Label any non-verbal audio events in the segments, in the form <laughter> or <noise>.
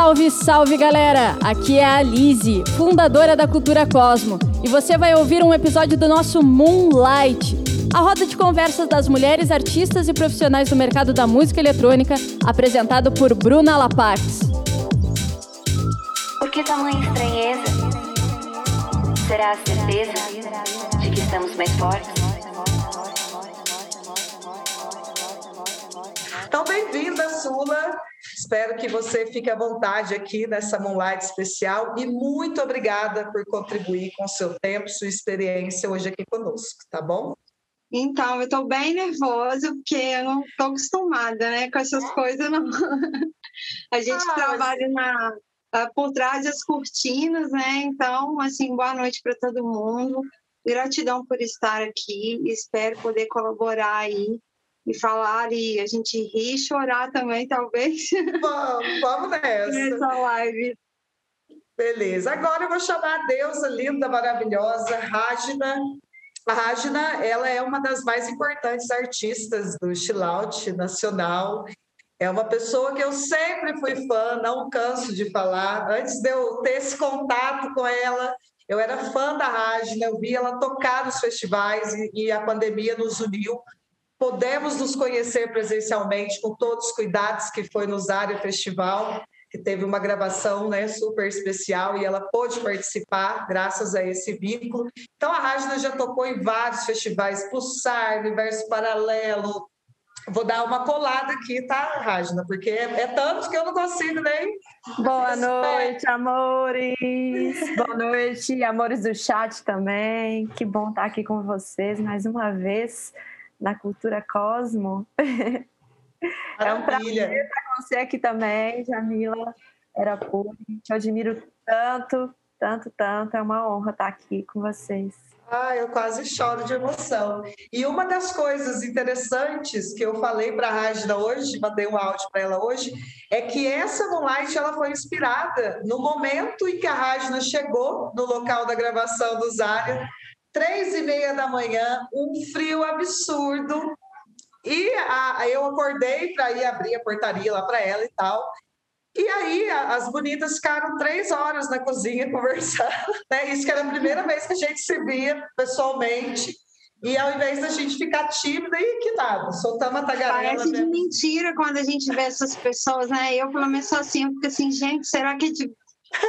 Salve, salve galera! Aqui é a Lise, fundadora da Cultura Cosmo, e você vai ouvir um episódio do nosso Moonlight, a roda de conversas das mulheres artistas e profissionais do mercado da música eletrônica, apresentado por Bruna Lapax. Por que tamanha estranheza? Será a certeza de que estamos mais fortes? Então, bem-vinda, Sula. Espero que você fique à vontade aqui nessa Moonlight especial e muito obrigada por contribuir com seu tempo, sua experiência hoje aqui conosco, tá bom? Então, eu estou bem nervosa, porque eu não estou acostumada né, com essas coisas, não. <laughs> A gente ah, trabalha na, ah, por trás das cortinas, né? Então, assim, boa noite para todo mundo. Gratidão por estar aqui. Espero poder colaborar aí e falar e a gente rir e chorar também, talvez. <laughs> Vamos, vamos nessa. Nessa live. Beleza. Agora eu vou chamar a deusa linda, maravilhosa, Rajna. A Rajna, ela é uma das mais importantes artistas do chill out nacional. É uma pessoa que eu sempre fui fã, não canso de falar. Antes de eu ter esse contato com ela, eu era fã da Rajna, eu vi ela tocar nos festivais e, e a pandemia nos uniu Podemos nos conhecer presencialmente com todos os cuidados que foi no Zária Festival, que teve uma gravação né, super especial e ela pôde participar graças a esse vínculo. Então, a Rádio já tocou em vários festivais, Pulsar, Universo Paralelo. Vou dar uma colada aqui, tá, Rajna? Porque é, é tanto que eu não consigo nem. Boa noite, amores! Boa noite, amores do chat também. Que bom estar aqui com vocês mais uma vez na Cultura Cosmo. <laughs> É um prazer estar com você aqui também, Jamila Erapuri. Te admiro tanto, tanto, tanto. É uma honra estar aqui com vocês. Ah, eu quase choro de emoção. E uma das coisas interessantes que eu falei para a Rágida hoje, mandei um áudio para ela hoje, é que essa Moonlight ela foi inspirada no momento em que a Rágida chegou no local da gravação do Zária três e meia da manhã, um frio absurdo. E a, eu acordei para ir abrir a portaria lá para ela e tal. E aí as bonitas ficaram três horas na cozinha <laughs> conversando, né? Isso que era a primeira vez que a gente se via pessoalmente. E ao invés da gente ficar tímida, e que nada, soltamos a tagarela. Parece de mentira quando a gente vê essas pessoas, né? Eu, pelo menos, sou assim, eu fico assim, gente, será que de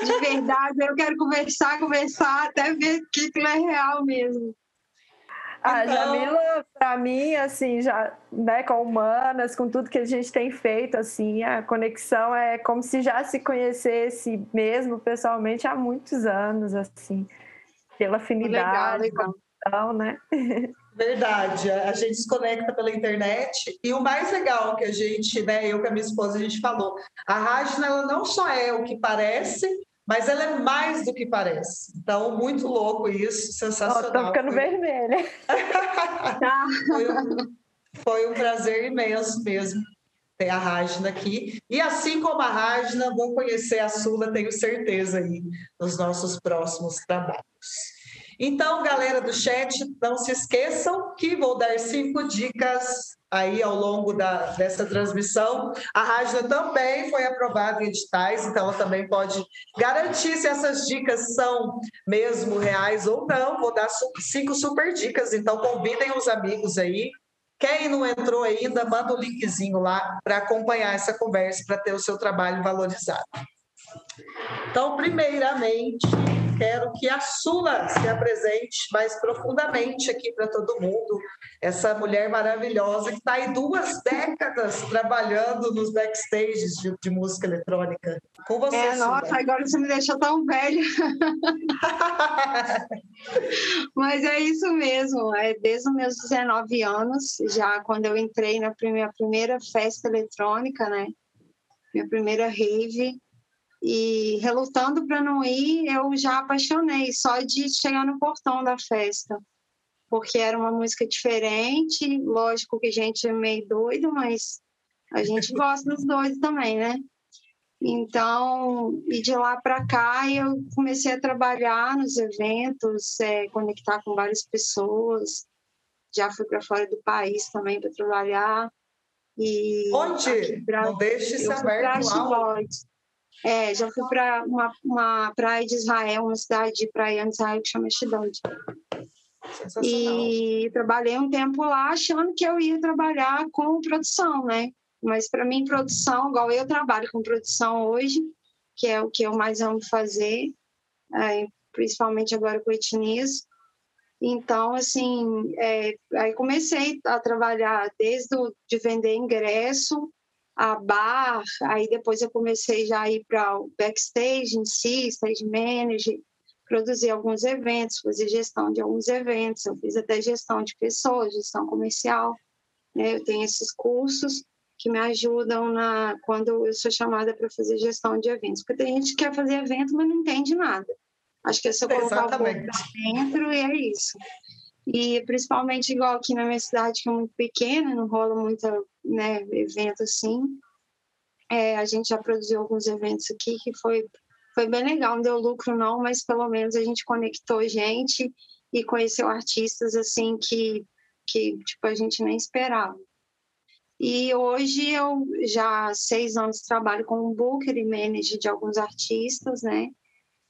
de verdade, eu quero conversar, conversar, até ver que aquilo é real mesmo. A então... Jamila, para mim, assim, já, né, com humanas, com tudo que a gente tem feito, assim, a conexão é como se já se conhecesse mesmo pessoalmente há muitos anos, assim, pela afinidade, legal, legal. né? <laughs> Verdade, a gente se conecta pela internet e o mais legal que a gente, né, eu com a minha esposa, a gente falou, a Rajna ela não só é o que parece, mas ela é mais do que parece. Então, muito louco isso, sensacional. Oh, ficando foi... vermelha. <laughs> foi, um, foi um prazer imenso mesmo ter a Rajna aqui. E assim como a Rajna, vou conhecer a Sula, tenho certeza aí, nos nossos próximos trabalhos. Então, galera do chat, não se esqueçam que vou dar cinco dicas aí ao longo da, dessa transmissão. A Rádio também foi aprovada em editais, então ela também pode garantir se essas dicas são mesmo reais ou não. Vou dar cinco super dicas, então convidem os amigos aí. Quem não entrou ainda, manda o um linkzinho lá para acompanhar essa conversa, para ter o seu trabalho valorizado. Então, primeiramente, quero que a Sula se apresente mais profundamente aqui para todo mundo. Essa mulher maravilhosa que está aí duas décadas trabalhando nos backstages de, de música eletrônica. Com você, é, Sula. Nossa, agora você me deixou tão velha. <laughs> Mas é isso mesmo. É desde os meus 19 anos, já quando eu entrei na minha primeira festa eletrônica, né? Minha primeira rave e relutando para não ir, eu já apaixonei só de chegar no portão da festa, porque era uma música diferente. Lógico que a gente é meio doido, mas a gente <laughs> gosta dos doidos também, né? Então, e de lá para cá eu comecei a trabalhar nos eventos, é, conectar com várias pessoas. Já fui para fora do país também para trabalhar. E Onde? Pra, não deixe se aberto É, já fui para uma, uma praia de Israel, uma cidade de praia de Israel que chama Ashdod. E trabalhei um tempo lá achando que eu ia trabalhar com produção, né? Mas para mim, produção, igual eu trabalho com produção hoje, que é o que eu mais amo fazer, é, principalmente agora com etnias. Então, assim, é, aí comecei a trabalhar desde o, de vender ingresso a bar, aí depois eu comecei já a ir para o backstage em si, stage manager, produzir alguns eventos, fazer gestão de alguns eventos, eu fiz até gestão de pessoas, gestão comercial, né? eu tenho esses cursos que me ajudam na quando eu sou chamada para fazer gestão de eventos, porque tem gente que quer fazer evento, mas não entende nada. Acho que é só colocar Exatamente. o corpo dentro e é isso. E principalmente igual aqui na minha cidade, que é muito pequena, não rola muito né, evento assim. É, a gente já produziu alguns eventos aqui que foi, foi bem legal, não deu lucro não, mas pelo menos a gente conectou gente e conheceu artistas assim que, que tipo, a gente nem esperava. E hoje eu já há seis anos trabalho como booker e manager de alguns artistas, né?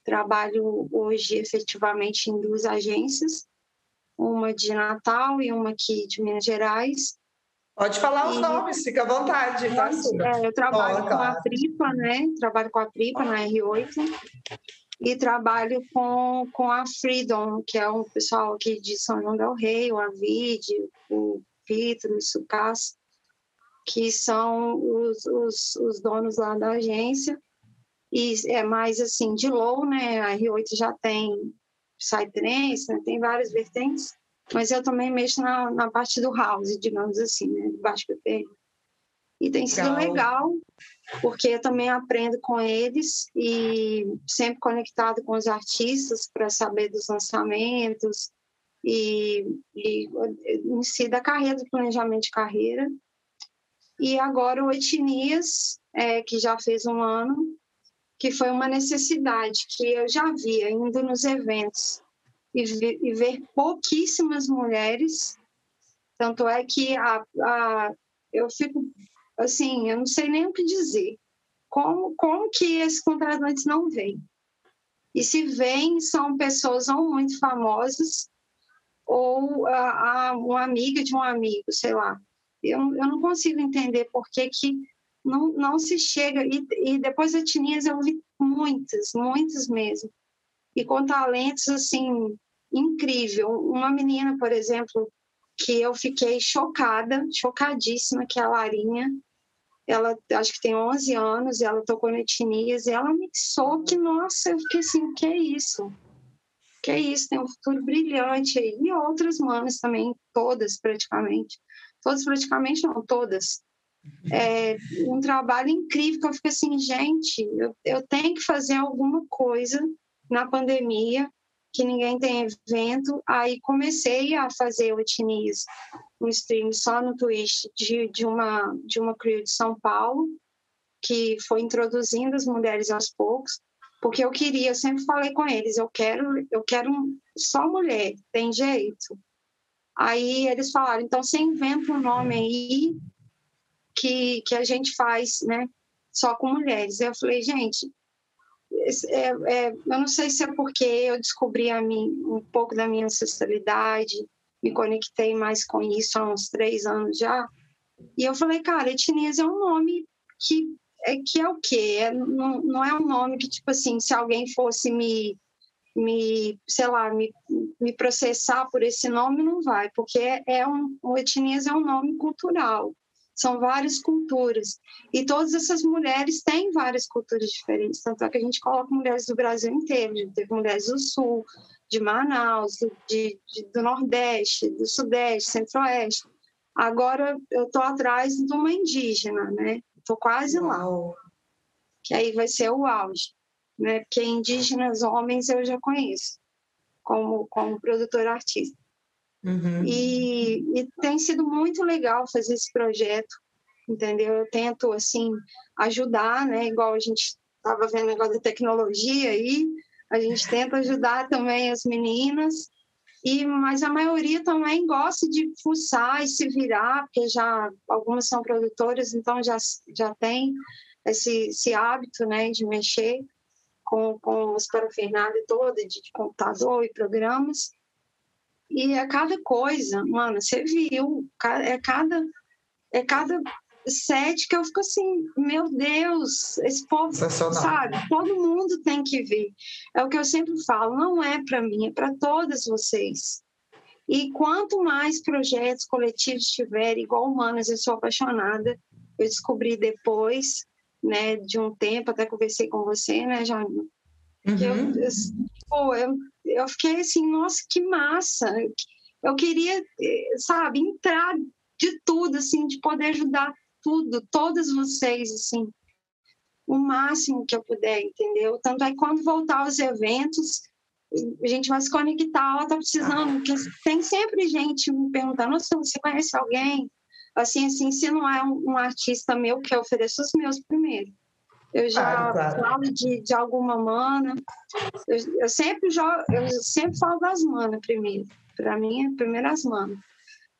Trabalho hoje efetivamente em duas agências, uma de Natal e uma aqui de Minas Gerais. Pode falar os nomes, fica à vontade. É, eu trabalho com a Pripa, né? Trabalho com a Pripa na R8 e trabalho com, com a Freedom, que é um pessoal aqui de São João del Rei, o Avid, o Pitro, o Sucas, que são os, os, os donos lá da agência. E é mais assim, de low, né? A R8 já tem psytrance, né? tem várias vertentes, mas eu também mexo na, na parte do house, digamos assim, né? De baixo BPM. E tem sido legal. legal, porque eu também aprendo com eles e sempre conectado com os artistas para saber dos lançamentos e, e em si da carreira, do planejamento de carreira. E agora o Etnias, é, que já fez um ano, que foi uma necessidade que eu já via indo nos eventos e, e ver pouquíssimas mulheres. Tanto é que a, a, eu fico assim, eu não sei nem o que dizer. Como, como que esses contratantes não vêm? E se vêm, são pessoas ou muito famosas ou a, a, uma amiga de um amigo, sei lá. Eu, eu não consigo entender por que, que não, não se chega. E, e depois etnias eu vi muitas, muitas mesmo. E com talentos, assim, incrível. Uma menina, por exemplo, que eu fiquei chocada, chocadíssima, que é a Larinha. Ela, acho que tem 11 anos, ela tocou no etnias, e ela mixou que, nossa, eu fiquei assim, que é isso? Que é isso, tem um futuro brilhante aí. E outras manas também, todas praticamente. Todas praticamente, não, todas é, um trabalho incrível que eu fico assim, gente, eu, eu tenho que fazer alguma coisa na pandemia, que ninguém tem evento. Aí comecei a fazer o Etnias, um stream só no Twitch de, de, uma, de uma crew de São Paulo, que foi introduzindo as mulheres aos poucos, porque eu queria, eu sempre falei com eles, eu quero, eu quero só mulher, tem jeito. Aí eles falaram, então você inventa um nome aí que, que a gente faz, né? Só com mulheres. Eu falei, gente, é, é, eu não sei se é porque eu descobri a mim, um pouco da minha ancestralidade, me conectei mais com isso há uns três anos já. E eu falei, cara, etnias é um nome que é, que é o quê? É, não, não é um nome que, tipo assim, se alguém fosse me, me sei lá, me, me processar por esse nome, não vai, porque é, é um, o etnias é um nome cultural são várias culturas. E todas essas mulheres têm várias culturas diferentes, tanto é que a gente coloca mulheres do Brasil inteiro, teve mulheres do Sul, de Manaus, de, de, do Nordeste, do Sudeste, Centro-Oeste. Agora eu estou atrás de uma indígena, né? Estou quase lá. Que aí vai ser o auge, né? Porque indígenas homens eu já conheço como, como produtor artista. Uhum. E, e, tem sido muito legal fazer esse projeto, entendeu? Eu tento, assim, ajudar, né? Igual a gente estava vendo o negócio da tecnologia aí, a gente tenta ajudar também as meninas, e mas a maioria também gosta de fuçar e se virar, porque já algumas são produtoras, então já, já tem esse, esse hábito, né, de mexer com, com os parafernália toda de, de computador e programas. E é cada coisa, mano, você viu, é cada, é cada set que eu fico assim, meu Deus, esse povo, sabe? Todo mundo tem que ver. É o que eu sempre falo, não é para mim, é para todas vocês. E quanto mais projetos coletivos tiverem, igual humanas, eu sou apaixonada. Eu descobri depois, né, de um tempo, até conversei com você, né, Janine? Uhum. Eu, eu, eu, eu fiquei assim, nossa, que massa! Eu queria, eh, sabe, entrar de tudo, assim, de poder ajudar tudo, todas vocês, assim, o máximo que eu puder, entendeu? Tanto é que quando voltar aos eventos, a gente vai se conectar, ela tá precisando, porque tem sempre gente me perguntando, nossa, você conhece alguém? Assim, assim, se não é um, um artista meu, que eu ofereço os meus primeiro. Eu já claro, claro. falo de, de alguma mana. Eu, eu sempre jogo, eu sempre falo das manas primeiro. Para mim, é primeiro as manas,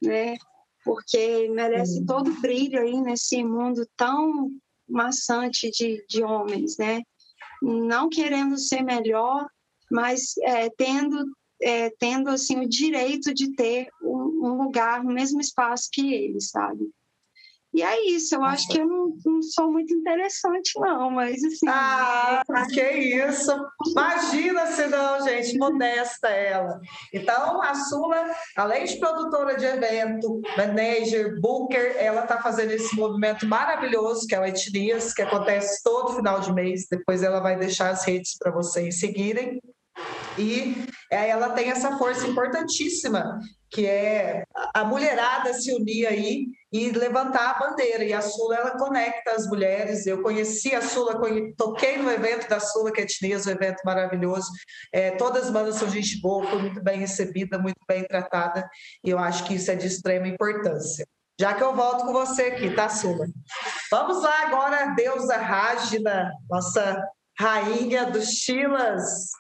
né? porque merece todo o brilho aí nesse mundo tão maçante de, de homens, né? Não querendo ser melhor, mas é, tendo é, tendo assim o direito de ter um, um, lugar no mesmo espaço que eles, sabe? E é isso, eu acho que eu não, não sou muito interessante, não, mas assim. Ah, que isso! Imagina se não, gente, modesta ela. Então, a Sula, além de produtora de evento, manager, booker, ela está fazendo esse movimento maravilhoso, que é o Etnias, que acontece todo final de mês. Depois ela vai deixar as redes para vocês seguirem. E é, ela tem essa força importantíssima, que é a mulherada se unir aí e levantar a bandeira. E a Sula, ela conecta as mulheres. Eu conheci a Sula, toquei no evento da Sula Quetnês, um evento maravilhoso. É, todas as bandas são gente boa, foi muito bem recebida, muito bem tratada. E eu acho que isso é de extrema importância. Já que eu volto com você aqui, tá, Sula? Vamos lá agora, deusa Rágida, nossa rainha dos Chilas.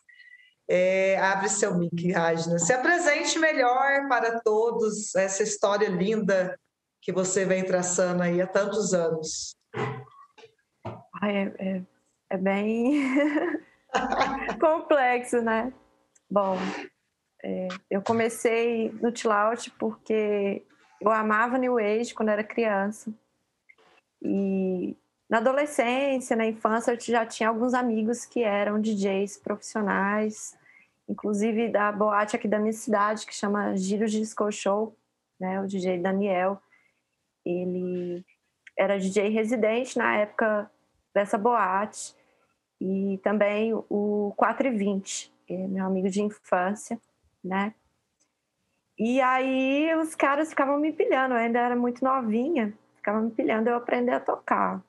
É, abre seu mic, Rajna. Se apresente melhor para todos essa história linda que você vem traçando aí há tantos anos. é, é, é bem <laughs> complexo, né? Bom, é, eu comecei no Tilaut porque eu amava New Age quando era criança. E na adolescência, na infância, eu já tinha alguns amigos que eram DJs profissionais, inclusive da boate aqui da minha cidade, que chama Giro Disco Show, né? O DJ Daniel. Ele era DJ residente na época dessa boate. E também o 420, que é meu amigo de infância, né? E aí os caras ficavam me pilhando, eu ainda era muito novinha, ficavam me pilhando eu aprender a tocar.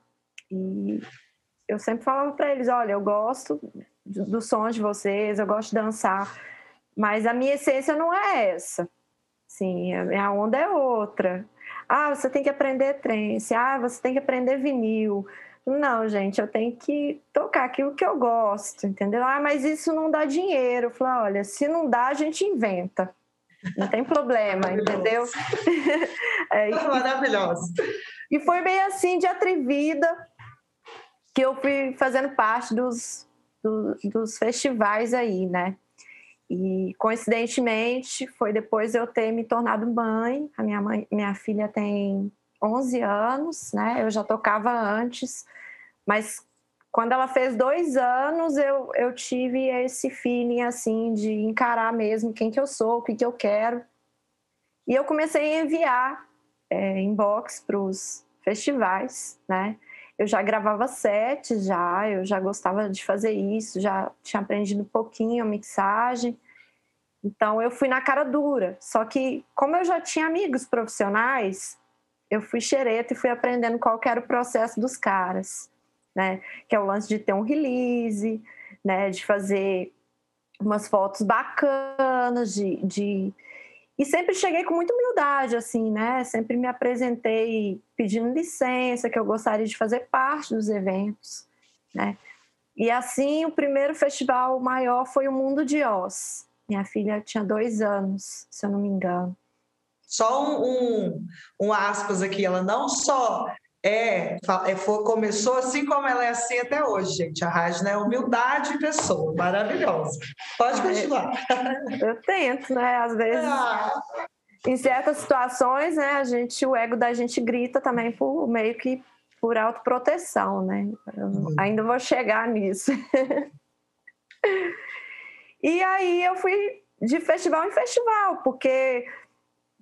E eu sempre falava para eles, olha, eu gosto dos sons de vocês, eu gosto de dançar, mas a minha essência não é essa. Sim, a minha onda é outra. Ah, você tem que aprender trance. Ah, você tem que aprender vinil. Não, gente, eu tenho que tocar aquilo que eu gosto, entendeu? Ah, mas isso não dá dinheiro. Eu falei, olha, se não dá, a gente inventa. Não tem problema, entendeu? <laughs> é, Maravilhoso. E foi bem assim, de atrevida, que eu fui fazendo parte dos, do, dos festivais aí, né? E coincidentemente foi depois de eu ter me tornado mãe. A minha mãe, minha filha tem 11 anos, né? Eu já tocava antes, mas quando ela fez dois anos, eu, eu tive esse feeling assim de encarar mesmo quem que eu sou, o que que eu quero. E eu comecei a enviar é, inbox para os festivais, né? Eu já gravava sets, já, eu já gostava de fazer isso, já tinha aprendido um pouquinho a mixagem. Então eu fui na cara dura. Só que como eu já tinha amigos profissionais, eu fui xereta e fui aprendendo qual era o processo dos caras, né? Que é o lance de ter um release, né? De fazer umas fotos bacanas, de, de... E sempre cheguei com muita humildade, assim, né? Sempre me apresentei pedindo licença, que eu gostaria de fazer parte dos eventos, né? E assim, o primeiro festival maior foi o Mundo de Oz, minha filha tinha dois anos, se eu não me engano. Só um, um, um aspas aqui, ela não só É, é foi, começou assim como ela é assim até hoje, gente. A Rajna é humildade em pessoa, maravilhosa. Pode continuar. Eu tento, né? Às vezes, ah. em certas situações, né, a gente, o ego da gente grita também por meio que por autoproteção, né? Ainda vou chegar nisso. <laughs> e aí eu fui de festival em festival, porque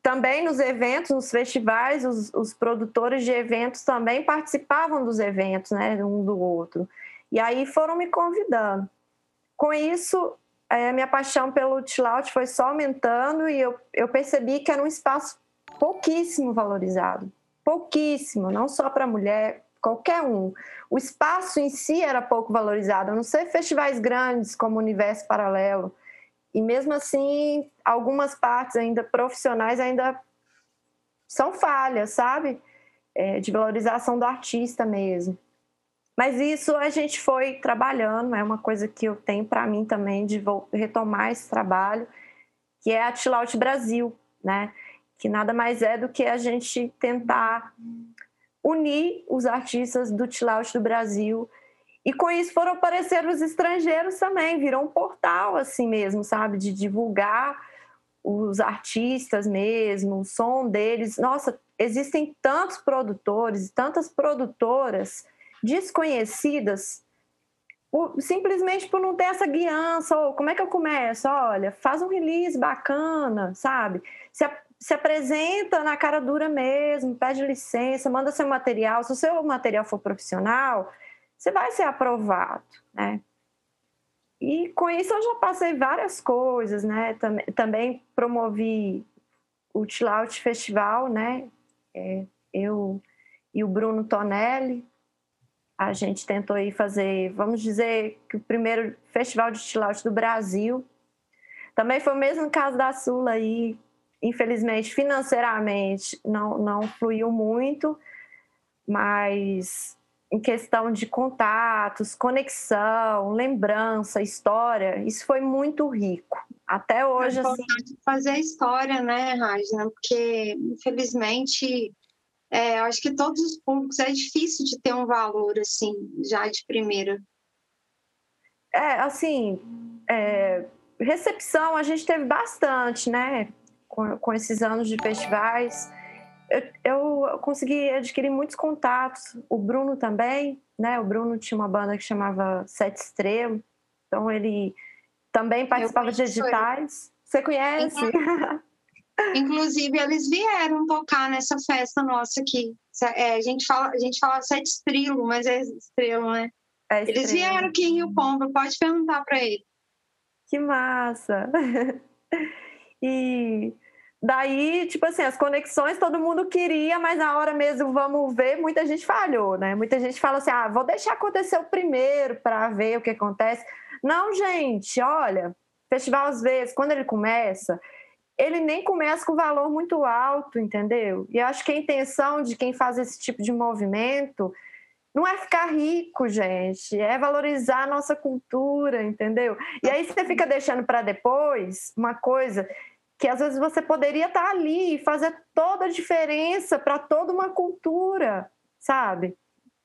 também nos eventos, nos festivais, os, os, produtores de eventos também participavam dos eventos, né, um do outro. E aí foram me convidando. Com isso, é, minha paixão pelo chill foi só aumentando e eu, eu percebi que era um espaço pouquíssimo valorizado. Pouquíssimo, não só para mulher, qualquer um. O espaço em si era pouco valorizado, a não ser festivais grandes como Universo Paralelo, e mesmo assim, algumas partes ainda profissionais ainda são falhas, sabe? É, de valorização do artista mesmo. Mas isso a gente foi trabalhando, é uma coisa que eu tenho para mim também de retomar esse trabalho, que é a Chill Out Brasil, né? Que nada mais é do que a gente tentar unir os artistas do Chill Out do Brasil e com isso foram aparecer os estrangeiros também, virou um portal assim mesmo, sabe? De divulgar os artistas mesmo, o som deles. Nossa, existem tantos produtores, tantas produtoras desconhecidas, por, simplesmente por não ter essa guiança. Ou como é que eu começo? Olha, faz um release bacana, sabe? Se, se apresenta na cara dura mesmo, pede licença, manda seu material. Se o seu material for profissional, você vai ser aprovado, né? E com isso eu já passei várias coisas, né? Também, promovi o Chill Festival, né? É, eu e o Bruno Tonelli, a gente tentou ir fazer, vamos dizer, que o primeiro festival de Chill do Brasil. Também foi o mesmo caso da Sula aí, infelizmente, financeiramente, não, não fluiu muito, mas em questão de contatos, conexão, lembrança, história, isso foi muito rico. Até hoje, é assim... Fazer a história, né, Rajna? Porque, infelizmente, é, eu acho que todos os públicos é difícil de ter um valor, assim, já de primeira. É, assim, é, recepção a gente teve bastante, né, com, com esses anos de festivais eu, consegui adquirir muitos contatos. O Bruno também, né? O Bruno tinha uma banda que chamava Sete Estrelas, então ele também participava de editais. Você conhece? Inclusive, eles vieram tocar nessa festa nossa aqui. É, a, gente fala, a gente fala sete estrelo, mas é estrela, né? É eles vieram aqui em Rio Pomba, pode perguntar para ele. Que massa! <laughs> e Daí, tipo assim, as conexões todo mundo queria, mas na hora mesmo vamos ver, muita gente falhou, né? Muita gente fala assim: ah, vou deixar acontecer o primeiro para ver o que acontece. Não, gente, olha, festival às vezes, quando ele começa, ele nem começa com valor muito alto, entendeu? E eu acho que a intenção de quem faz esse tipo de movimento não é ficar rico, gente, é valorizar a nossa cultura, entendeu? E aí você fica deixando para depois uma coisa que às vezes você poderia estar ali e fazer toda a diferença para toda uma cultura, sabe?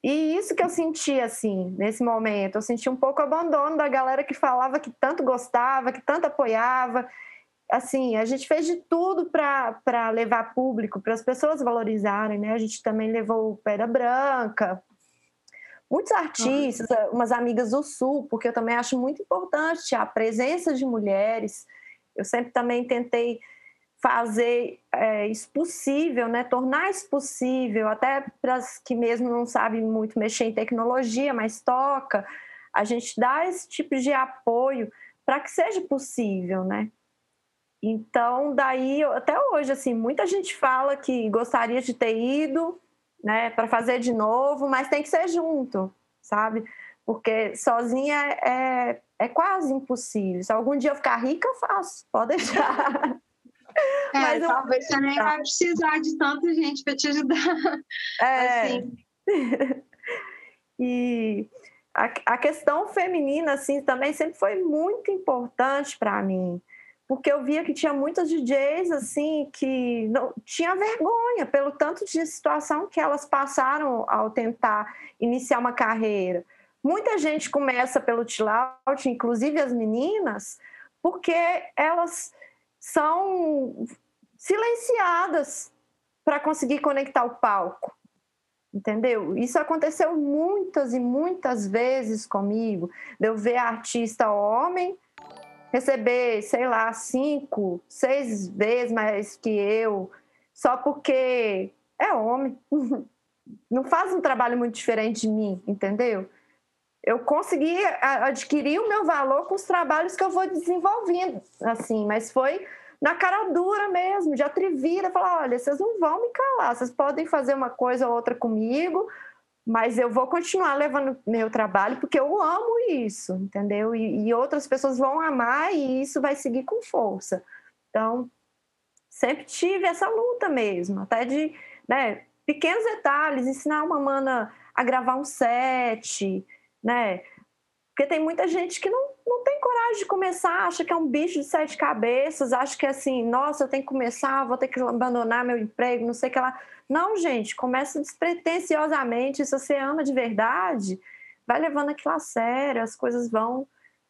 E isso que eu senti assim, nesse momento, eu senti um pouco abandono da galera que falava que tanto gostava, que tanto apoiava. Assim, a gente fez de tudo para levar público, para as pessoas valorizarem, né? A gente também levou o Pedra Branca, muitos artistas, umas amigas do Sul, porque eu também acho muito importante a presença de mulheres eu sempre também tentei fazer é, isso possível, né? tornar isso possível, até para as que mesmo não sabem muito mexer em tecnologia, mas toca, a gente dá esse tipo de apoio para que seja possível, né? Então, daí, até hoje, assim, muita gente fala que gostaria de ter ido, né, para fazer de novo, mas tem que ser junto, sabe? Porque sozinha é, é quase impossível. Se algum dia eu ficar rica, eu faço, pode deixar. <laughs> É, Mas talvez você nem vai precisar de tanta gente para te ajudar. <laughs> É. Assim. <laughs> e a, a questão feminina, assim, também sempre foi muito importante para mim. porque eu via que tinha muitas DJs assim que não tinha vergonha pelo tanto de situação que elas passaram ao tentar iniciar uma carreira. Muita gente começa pelo out, inclusive as meninas, porque elas são silenciadas para conseguir conectar o palco. Entendeu? Isso aconteceu muitas e muitas vezes comigo. Eu ver artista homem receber, sei lá, cinco, seis vezes mais que eu, só porque é homem. <laughs> Não faz um trabalho muito diferente de mim, entendeu? Eu consegui adquirir o meu valor com os trabalhos que eu vou desenvolvendo, assim, mas foi na cara dura mesmo, de atrevida, falar, olha, vocês não vão me calar, vocês podem fazer uma coisa ou outra comigo, mas eu vou continuar levando meu trabalho porque eu amo isso, entendeu? E, e, outras pessoas vão amar e isso vai seguir com força. Então, sempre tive essa luta mesmo, até de né, pequenos detalhes, ensinar uma mana a gravar um set, né? Porque tem muita gente que não, não tem coragem de começar, acha que é um bicho de sete cabeças, acha que é assim, nossa, eu tenho que começar, vou ter que abandonar meu emprego, não sei o que lá. Não, gente, começa despretensiosamente. Se você ama de verdade, vai levando aquilo a sério, as coisas vão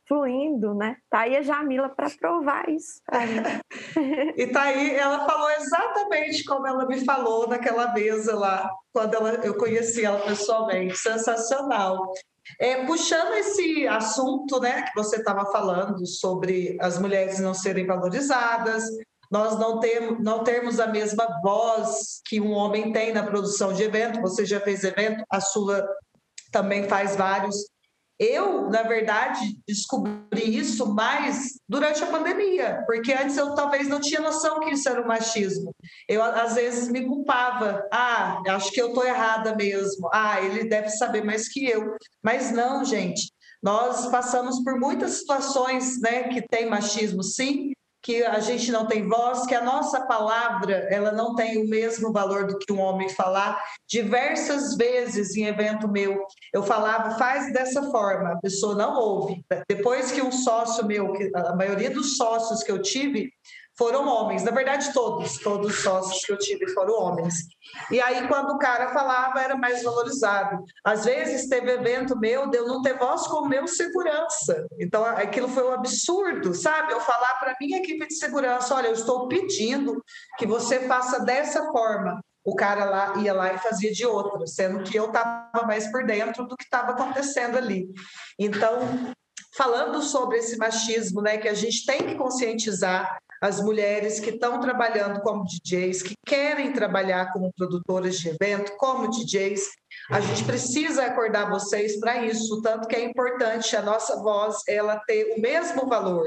fluindo, né? Tá aí a Jamila para provar isso. <laughs> e tá aí, ela falou exatamente como ela me falou naquela mesa lá, quando ela, eu conheci ela pessoalmente. Sensacional. É, puxando esse assunto né, que você estava falando sobre as mulheres não serem valorizadas, nós não, temos, não termos a mesma voz que um homem tem na produção de evento. Você já fez evento, a sua também faz vários. Eu, na verdade, descobri isso mais durante a pandemia, porque antes eu talvez não tinha noção que isso era um machismo. Eu, às vezes, me culpava. Ah, acho que eu estou errada mesmo. Ah, ele deve saber mais que eu. Mas não, gente. Nós passamos por muitas situações né, que tem machismo, sim, que a gente não tem voz, que a nossa palavra ela não tem o mesmo valor do que um homem falar. Diversas vezes em evento meu, eu falava, faz dessa forma, a pessoa não ouve. Depois que um sócio meu, a maioria dos sócios que eu tive, foram homens, na verdade todos, todos os sócios que eu tive foram homens. E aí quando o cara falava era mais valorizado. Às vezes teve evento meu de não ter voz com o meu segurança. Então aquilo foi um absurdo, sabe? Eu falar para minha equipe de segurança, olha, eu estou pedindo que você faça dessa forma. O cara lá ia lá e fazia de outra, sendo que eu estava mais por dentro do que estava acontecendo ali. Então, falando sobre esse machismo, né, que a gente tem que conscientizar as mulheres que estão trabalhando como DJs, que querem trabalhar como produtoras de evento, como DJs. A gente precisa acordar vocês para isso, tanto que é importante a nossa voz ela ter o mesmo valor.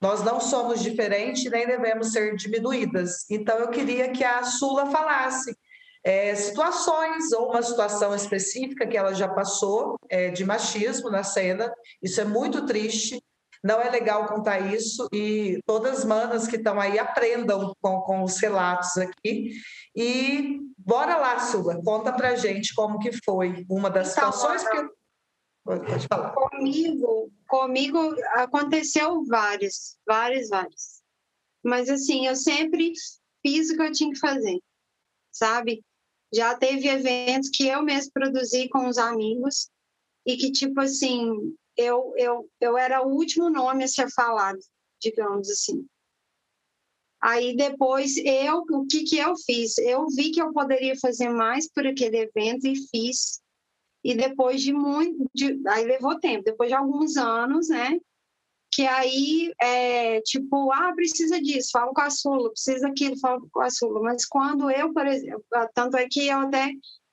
Nós não somos diferentes nem devemos ser diminuídas. Então, eu queria que a Sula falasse é, situações ou uma situação específica que ela já passou é, de machismo na cena. Isso é muito triste. Não é legal contar isso e todas as manas que estão aí aprendam com, com os relatos aqui. E bora lá, Sula, conta pra gente como que foi uma das então, situações que... Pode falar. Comigo, comigo aconteceu várias, várias, várias. Mas assim, eu sempre fiz o que eu tinha que fazer, sabe? Já teve eventos que eu mesmo produzi com os amigos e que, tipo assim, eu, eu, eu era o último nome a ser falado, digamos assim. Aí depois eu, o que que eu fiz? Eu vi que eu poderia fazer mais por aquele evento e fiz. E depois de muito, de, aí levou tempo, depois de alguns anos, né? Que aí, é, tipo, ah, precisa disso, falo com a Sula, precisa daquilo, falo com a Sula. Mas quando eu, por exemplo, tanto é que eu até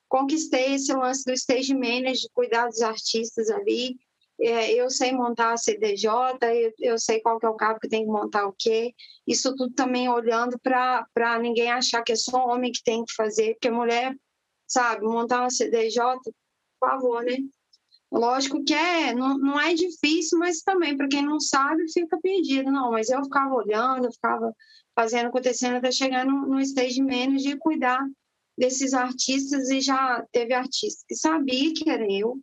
conquistei esse lance do stage manager, cuidar dos artistas ali, é, eu sei montar a CDJ, eu, eu, sei qual que é o cabo que tem que montar o quê. Isso tudo também olhando para ninguém achar que é só homem que tem que fazer, porque mulher, sabe, montar uma CDJ, por favor, né? Lógico que é, não, não é difícil, mas também, para quem não sabe, fica perdido. Não, mas eu ficava olhando, eu ficava fazendo, acontecendo, até chegar no, no stage manager e cuidar desses artistas, e já teve artista que sabia que era eu,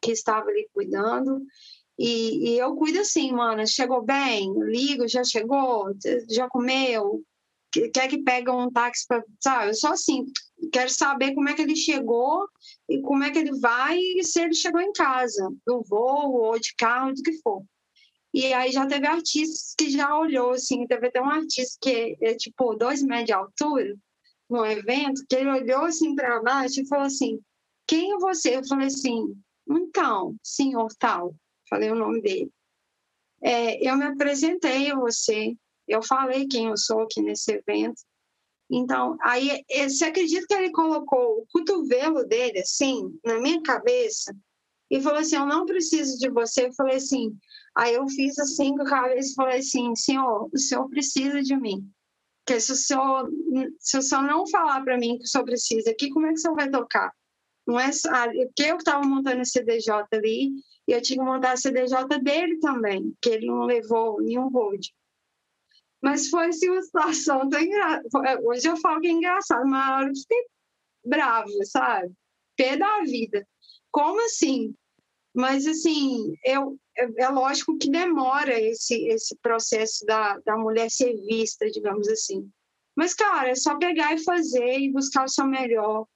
que estava ali cuidando. E, e, eu cuido assim, mano, chegou bem, ligo, já chegou, já comeu, quer que pega um táxi para, sabe? Eu só assim, quero saber como é que ele chegou e como é que ele vai e se ele chegou em casa, do voo ou de carro, do que for. E aí já teve artistas que já olhou, assim, teve até um artista que é, é tipo dois metros de altura, no evento, que ele olhou assim para baixo e falou assim, quem é você? Eu falei assim, então, senhor tal, falei o nome dele. É, eu me apresentei a você, eu falei quem eu sou aqui nesse evento. Então, aí, é, você acredita que ele colocou o cotovelo dele, assim, na minha cabeça, e falou assim: Eu não preciso de você. Eu falei assim. Aí eu fiz assim com a cabeça e falei assim: Senhor, o senhor precisa de mim. Porque se o senhor, se o senhor não falar para mim que o senhor precisa aqui, como é que o senhor vai tocar? Não é só, ah, porque eu estava montando a CDJ ali e eu tinha que montar a CDJ dele também, que ele não levou nenhum road. Mas foi assim, uma situação tão engraçada. Hoje eu falo que é engraçado, mas na hora eu fiquei bravo, sabe? Pé da vida. Como assim? Mas, assim, eu, é, é lógico que demora esse, esse processo da, da mulher ser vista, digamos assim. Mas, cara, é só pegar e fazer e buscar o seu melhor,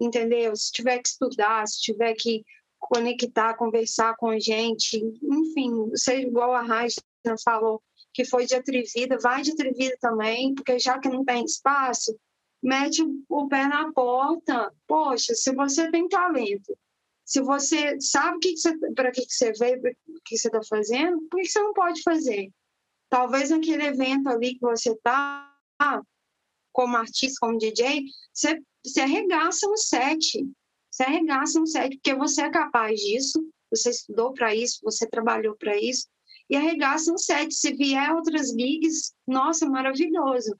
entendeu? Se tiver que estudar, se tiver que conectar, conversar com gente, enfim, seja igual a Raja falou, que foi de atrevida, vai de atrevida também, porque já que não tem espaço, mete o pé na porta. Poxa, se você tem talento, se você sabe que para que, que você veio, o que você está fazendo, por que você não pode fazer? Talvez naquele evento ali que você está, como artista, como DJ, você, você arregaça um set. Você arregaça um set, porque você é capaz disso, você estudou para isso, você trabalhou para isso, e arregaça um set. Se vier outras gigs, nossa, maravilhoso.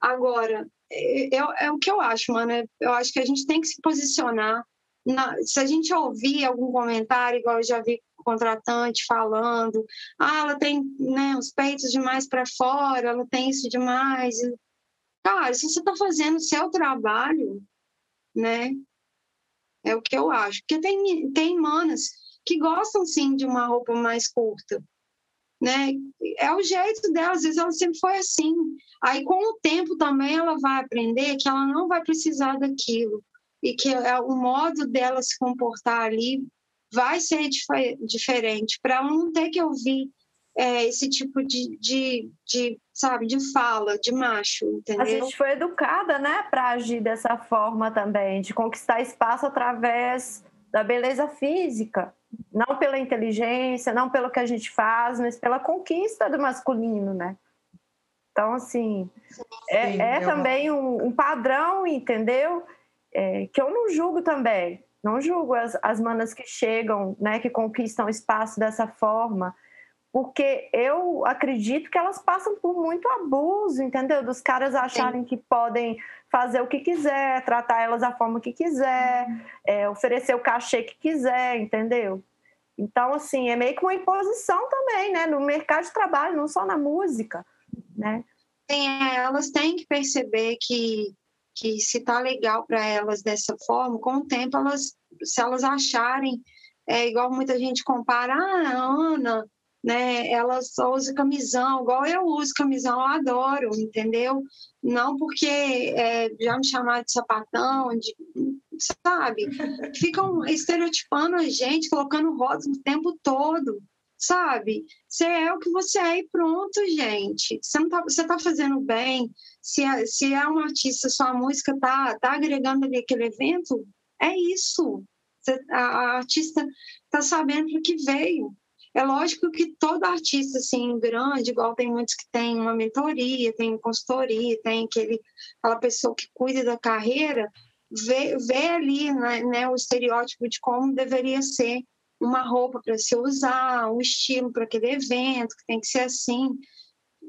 Agora, é, é, é o que eu acho, mano. Eu acho que a gente tem que se posicionar na, se a gente ouvir algum comentário, igual eu já vi contratante falando, ah, ela tem né, os peitos demais para fora, ela tem isso demais. Cara, se você está fazendo o seu trabalho, né? É o que eu acho. Porque tem, tem manas que gostam sim de uma roupa mais curta, né? É o jeito dela, às vezes ela sempre foi assim. Aí com o tempo também ela vai aprender que ela não vai precisar daquilo e que é o modo dela se comportar ali vai ser dif diferente, para ela não ter que ouvir é, esse tipo de, de, de, sabe, de fala, de macho, entendeu? A gente foi educada, né, para agir dessa forma também, de conquistar espaço através da beleza física, não pela inteligência, não pelo que a gente faz, mas pela conquista do masculino, né? Então, assim, é, é, é também um, um padrão, entendeu? é, que eu não julgo também, não julgo as, as manas que chegam, né, que conquistam espaço dessa forma, porque eu acredito que elas passam por muito abuso, entendeu? Dos caras acharem Sim. que podem fazer o que quiser, tratar elas da forma que quiser, é, oferecer o cachê que quiser, entendeu? Então, assim, é meio que uma imposição também, né? No mercado de trabalho, não só na música, né? Sim, é, elas têm que perceber que que se tá legal para elas dessa forma, com o tempo elas, se elas acharem, é igual muita gente compara, ah, Ana, né, ela só usa camisão, igual eu uso camisão, eu adoro, entendeu? Não porque é, já me chamaram de sapatão, de, sabe? Ficam estereotipando a gente, colocando rótulos o tempo todo sabe? Você é o que você é e pronto, gente. Você não tá, tá fazendo bem. Se é, se é um artista, sua música tá, tá agregando ali aquele evento, é isso. A, a, artista tá sabendo para que veio. É lógico que todo artista assim grande, igual tem muitos que tem uma mentoria, tem consultoria, tem aquele aquela pessoa que cuida da carreira, vê, vê ali né, né, o estereótipo de como deveria ser uma roupa para se usar, um estilo para aquele evento, que tem que ser assim.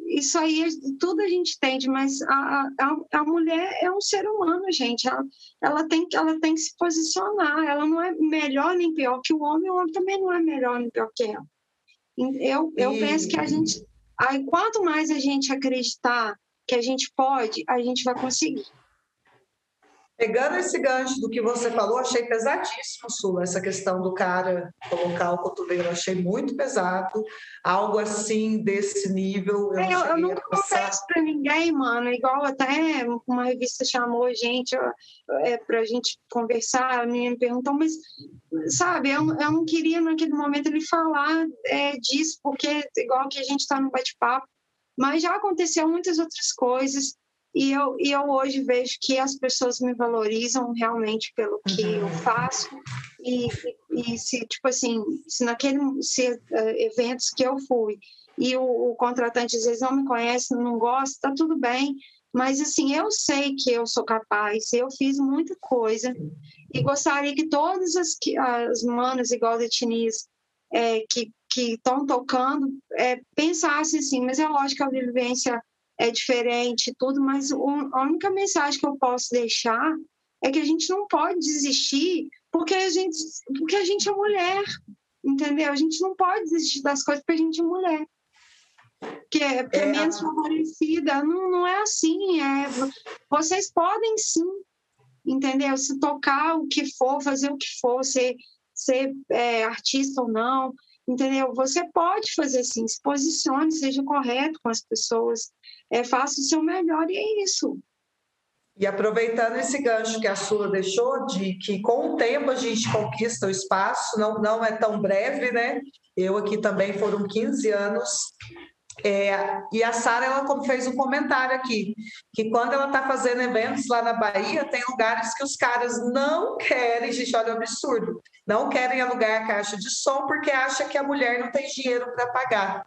Isso aí tudo a gente entende, mas a, a, a mulher é um ser humano, gente. Ela, ela, tem, ela tem que se posicionar. Ela não é melhor nem pior que o homem, o homem também não é melhor nem pior que ela. Eu, eu e... penso que a gente. Aí, quanto mais a gente acreditar que a gente pode, a gente vai conseguir. Pegando esse gancho do que você falou, achei pesadíssimo, Sula, essa questão do cara colocar o cotovelo, achei muito pesado, algo assim desse nível. Eu, é, eu, eu nunca contei isso pra ninguém, mano, igual até uma revista chamou a gente é, pra gente conversar, a menina me perguntou, mas, sabe, eu, eu não queria naquele momento ele falar é, disso, porque igual que a gente tá no bate-papo, mas já aconteceu muitas outras coisas, e eu, e eu hoje vejo que as pessoas me valorizam realmente pelo que uhum. eu faço. E, e, se, tipo assim, se naquele se, uh, eventos que eu fui e o, o, contratante às vezes não me conhece, não gosta, tá tudo bem. Mas, assim, eu sei que eu sou capaz, eu fiz muita coisa e gostaria que todas as, as manas igual as etnias é, que estão tocando é, pensassem assim, mas é lógico que a vivência é diferente tudo, mas a única mensagem que eu posso deixar é que a gente não pode desistir porque a gente, porque a gente é mulher, entendeu? A gente não pode desistir das coisas porque a gente é mulher. Que é, é, é menos favorecida. Não, não é assim. É, vocês podem sim, entendeu? Se tocar o que for, fazer o que for, ser, ser é, artista ou não, entendeu? Você pode fazer assim, se posicione, seja correto com as pessoas, é, faça o seu melhor e é isso. E aproveitando esse gancho que a Sula deixou, de que com o tempo a gente conquista o espaço, não, não é tão breve, né? Eu aqui também foram 15 anos. É, e a Sara ela fez um comentário aqui que quando ela está fazendo eventos lá na Bahia tem lugares que os caras não querem, gente, olha o absurdo, não querem alugar a caixa de som porque acha que a mulher não tem dinheiro para pagar.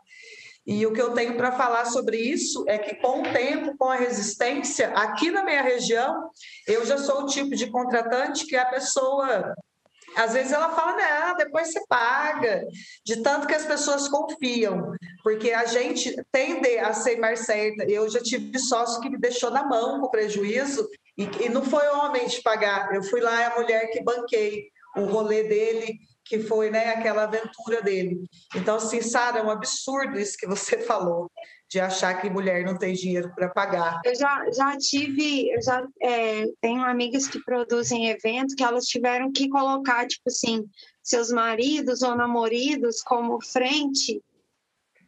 E o que eu tenho para falar sobre isso é que, com o tempo, com a resistência, aqui na minha região, eu já sou o tipo de contratante que a pessoa. Às vezes ela fala, não, depois você paga, de tanto que as pessoas confiam, porque a gente tende a ser mais certa. Eu já tive sócio que me deixou na mão com prejuízo, e, e não foi homem de pagar, eu fui lá, a mulher que banquei o rolê dele, que foi né, aquela aventura dele. Então, assim, Sara, é um absurdo isso que você <laughs> falou, de achar que mulher não tem dinheiro para pagar. Eu já, já tive, eu já é, tenho amigas que produzem eventos que elas tiveram que colocar, tipo assim, seus maridos ou namoridos como frente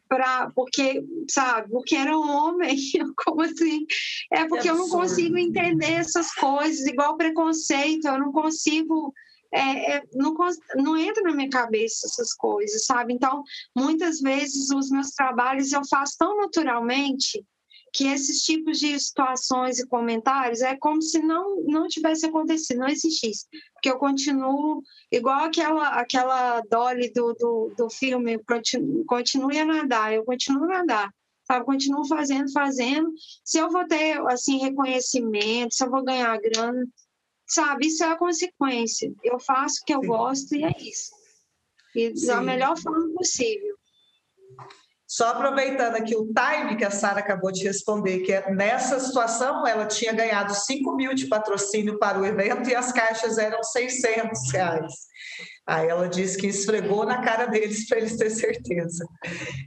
para porque sabe porque era um homem <laughs> como assim é porque eu não consigo entender essas coisas igual preconceito eu não consigo é, é, não, não entra na minha cabeça essas coisas, sabe? Então, muitas vezes os meus trabalhos eu faço tão naturalmente que esses tipos de situações e comentários é como se não, não tivesse acontecido, não existisse. Porque eu continuo, igual aquela, aquela Dolly do, do, do filme, continue, continue a nadar, eu continuo a nadar. Sabe, continuo fazendo, fazendo. Se eu vou ter assim reconhecimento, se eu vou ganhar grana, sabe? Isso é a consequência. Eu faço o que eu Sim. gosto e é isso. E Sim. da melhor forma possível. Só aproveitando aqui o time que a Sara acabou de responder, que é, nessa situação ela tinha ganhado 5 mil de patrocínio para o evento e as caixas eram 600 reais. Aí ela disse que esfregou na cara deles para eles terem certeza.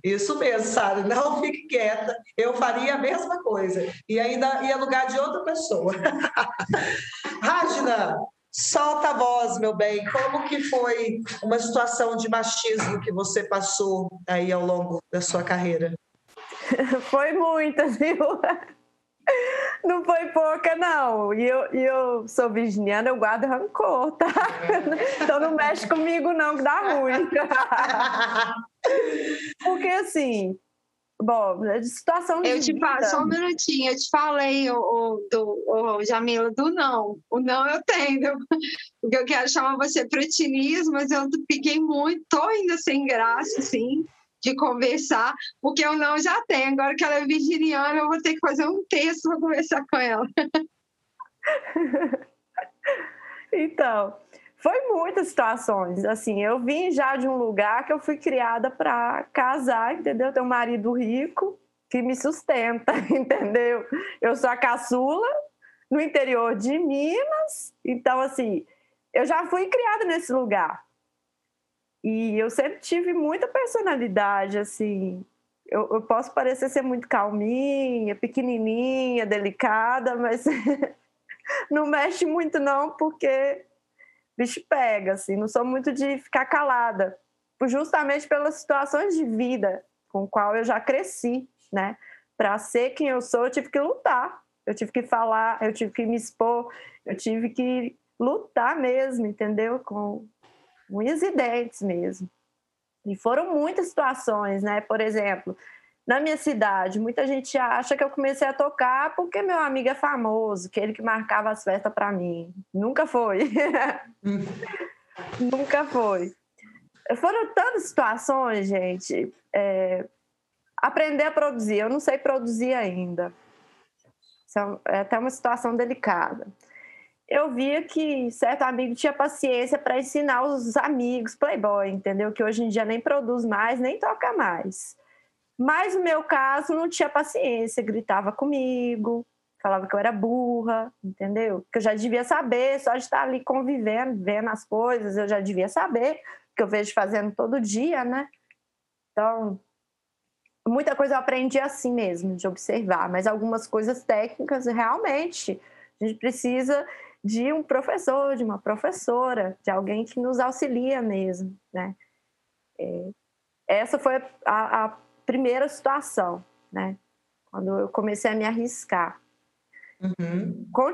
Isso mesmo, Sara, não <laughs> fique quieta, eu faria a mesma coisa. E ainda ia lugar de outra pessoa. <laughs> Rajna, solta a voz, meu bem. Como que foi uma situação de machismo que você passou aí ao longo da sua carreira? <laughs> Foi muita, viu? <laughs> Não foi pouca, não. E eu, eu sou virginiana, eu guardo rancor, tá? <laughs> Então não mexe comigo, não, que dá ruim. Porque assim, bom, é situação de. Eu te vida... só um minutinho, eu te falei, o, o, do, o Jamila, do não. O não eu tenho. <laughs> Porque eu quero chamar você para mas eu fiquei muito, tô ainda sem graça, assim de conversar, porque eu não já tenho. Agora que ela é virginiana, eu vou ter que fazer um texto para conversar com ela. <laughs> então, foi muitas situações. Assim, eu vim já de um lugar que eu fui criada para casar, entendeu? Ter um marido rico que me sustenta, <laughs> entendeu? Eu sou a caçula no interior de Minas, então assim, eu já fui criada nesse lugar. E eu sempre tive muita personalidade, assim. Eu, eu posso parecer ser muito calminha, pequenininha, delicada, mas <laughs> não mexe muito não, porque bicho pega, assim, não sou muito de ficar calada, justamente pelas situações de vida com qual eu já cresci, né? Para ser quem eu sou, eu tive que lutar, eu tive que falar, eu tive que me expor, eu tive que lutar mesmo, entendeu? Com unhas e dentes mesmo. E foram muitas situações, né? Por exemplo, na minha cidade, muita gente acha que eu comecei a tocar porque meu amigo é famoso, que ele que marcava as festas para mim. Nunca foi. <laughs> Nunca foi. Foram tantas situações, gente. É... Aprender a produzir. Eu não sei produzir ainda. É, é até uma situação delicada. Eu via que certo amigo tinha paciência para ensinar os amigos playboy, entendeu? Que hoje em dia nem produz mais, nem toca mais. Mas no meu caso não tinha paciência, gritava comigo, falava que eu era burra, entendeu? Que eu já devia saber, só de estar ali convivendo, vendo as coisas, eu já devia saber, que eu vejo fazendo todo dia, né? Então, muita coisa eu aprendi assim mesmo, de observar, mas algumas coisas técnicas realmente a gente precisa de um professor, de uma professora, de alguém que nos auxilia mesmo, né? É, essa foi a, a primeira situação, né? Quando eu comecei a me arriscar. Uhum. Com o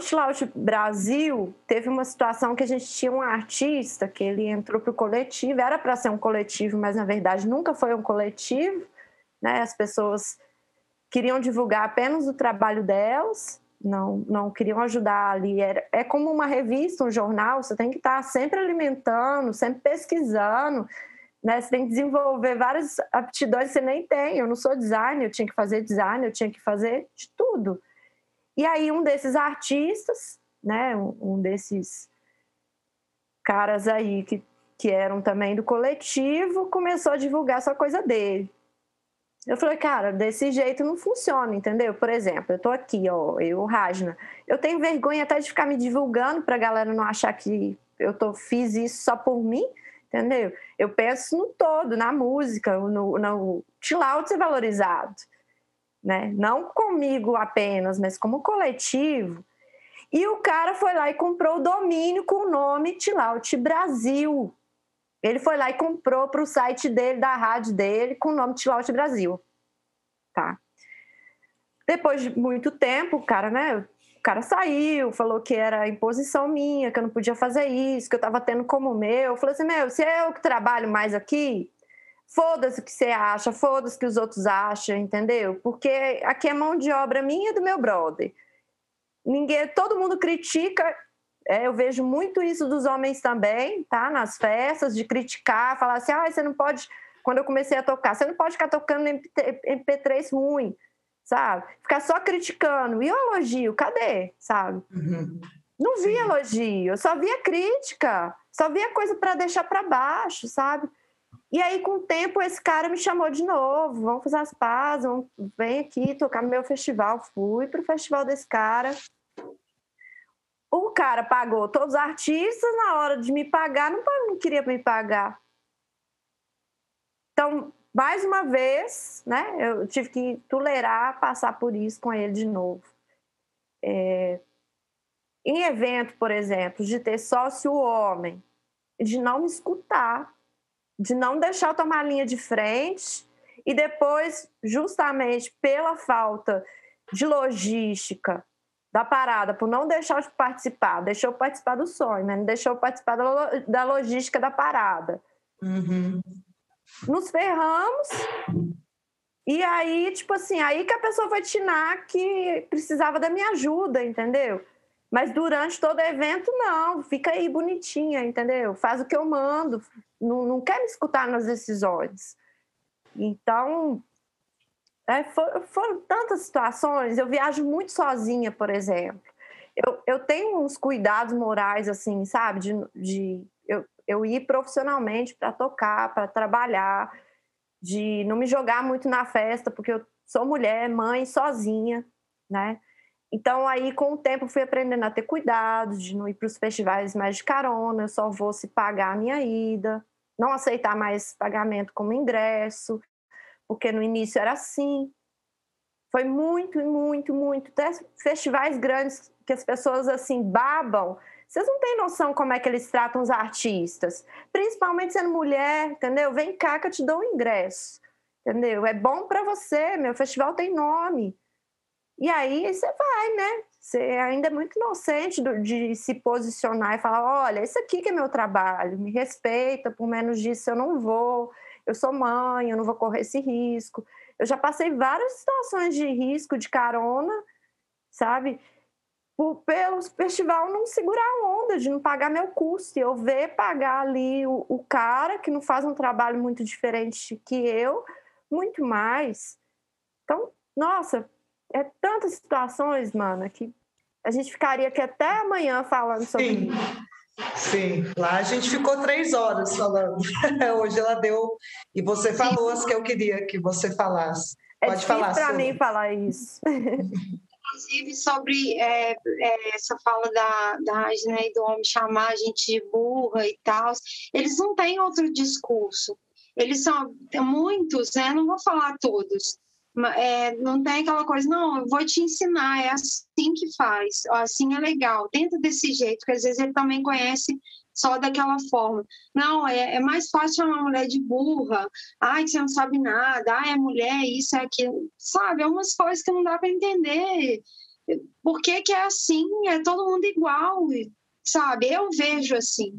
Brasil, teve uma situação que a gente tinha um artista que ele entrou para o coletivo, era para ser um coletivo, mas na verdade nunca foi um coletivo, né? As pessoas queriam divulgar apenas o trabalho delas, não, não queriam ajudar ali. Era, é como uma revista, um jornal, você tem que estar sempre alimentando, sempre pesquisando, né? Você tem que desenvolver várias aptidões que você nem tem. Eu não sou designer, eu tinha que fazer design, eu tinha que fazer de tudo. E aí um desses artistas, né, um, desses caras aí que, que eram também do coletivo, começou a divulgar só coisa dele. Eu falei, cara, desse jeito não funciona, entendeu? Por exemplo, eu tô aqui, ó, eu, Rajna, eu tenho vergonha até de ficar me divulgando pra galera não achar que eu tô, fiz isso só por mim, entendeu? Eu penso no todo, na música, no, no chill out ser valorizado, né? Não comigo apenas, mas como coletivo. E o cara foi lá e comprou o domínio com o nome Tilaut Brasil. Ele foi lá e comprou para o site dele, da rádio dele, com o nome Tilaut Brasil. Tá? Depois de muito tempo, o cara, né? O cara saiu, falou que era imposição minha, que eu não podia fazer isso, que eu estava tendo como meu. Eu falei assim: meu, se é eu que trabalho mais aqui, foda-se o que você acha, foda-se o que os outros acham, entendeu? Porque aqui é mão de obra minha e do meu brother. Ninguém, todo mundo critica. É, eu vejo muito isso dos homens também, tá? Nas festas, de criticar, falar assim: ah, você não pode. Quando eu comecei a tocar, você não pode ficar tocando MP3 ruim sabe? Ficar só criticando. E o elogio, cadê, sabe? Uhum. Não vi Sim. elogio, só via crítica, só via coisa para deixar para baixo, sabe? E aí, com o tempo, esse cara me chamou de novo. Vamos fazer as pazes, vamos, vem aqui tocar no meu festival. Fui pro festival desse cara. O cara pagou todos os artistas, na hora de me pagar, não, não queria me pagar. Então, mais uma vez, né, eu tive que tolerar passar por isso com ele de novo. É, em evento, por exemplo, de ter sócio homem, de não me escutar, de não deixar eu tomar linha de frente e depois, justamente pela falta de logística da parada, por não deixar eu participar, deixou eu participar do sonho, né? não deixou eu participar da, logística da parada. Uhum nos ferramos. E aí, tipo assim, aí que a pessoa vai tinar que precisava da minha ajuda, entendeu? Mas durante todo evento, não, fica aí bonitinha, entendeu? Faz o que eu mando, não, não quer me escutar nas decisões. Então, é, for, foram tantas situações. Eu viajo muito sozinha, por exemplo. Eu, eu tenho uns cuidados morais, assim, sabe? De, de eu, eu ir profissionalmente para tocar, para trabalhar, de não me jogar muito na festa, porque eu sou mulher, mãe, sozinha, né? Então, aí, com o tempo, fui aprendendo a ter cuidado, de não ir para os festivais mais de carona, eu só vou se pagar a minha ida, não aceitar mais pagamento como ingresso, porque no início era assim, Foi muito, muito, muito. Até festivais grandes que as pessoas assim babam. Vocês não têm noção como é que eles tratam os artistas. Principalmente sendo mulher, entendeu? Vem cá que eu te dou um ingresso. Entendeu? É bom para você, meu festival tem nome. E aí você vai, né? Você ainda é muito inocente de se posicionar e falar: olha, isso aqui que é meu trabalho, me respeita, por menos disso eu não vou, eu sou mãe, eu não vou correr esse risco. Eu já passei várias situações de risco de carona, sabe? Por, pelo festival não segurar a onda, de não pagar meu custo. E eu ver pagar ali o, o cara que não faz um trabalho muito diferente que eu, muito mais. Então, nossa, é tantas situações, mana, que a gente ficaria aqui até amanhã falando sobre Sim. isso. Sim, lá a gente ficou três horas falando. <laughs> Hoje ela deu. E você falou as que eu queria que você falasse. É Pode falar. para mim falar isso. <laughs> Inclusive, sobre é, é, essa fala da, da né, e do homem chamar a gente de burra e tal, eles não têm outro discurso. Eles são muitos, né? Não vou falar todos, é, não tem aquela coisa, não, eu vou te ensinar, é assim que faz, assim é legal, tenta desse jeito, porque às vezes ele também conhece só daquela forma. Não, é, é mais fácil uma mulher de burra, ai, que você não sabe nada, ai, é mulher, isso, é aquilo, sabe? É umas coisas que não dá para entender. Por que, que é assim? É todo mundo igual, sabe? Eu vejo assim.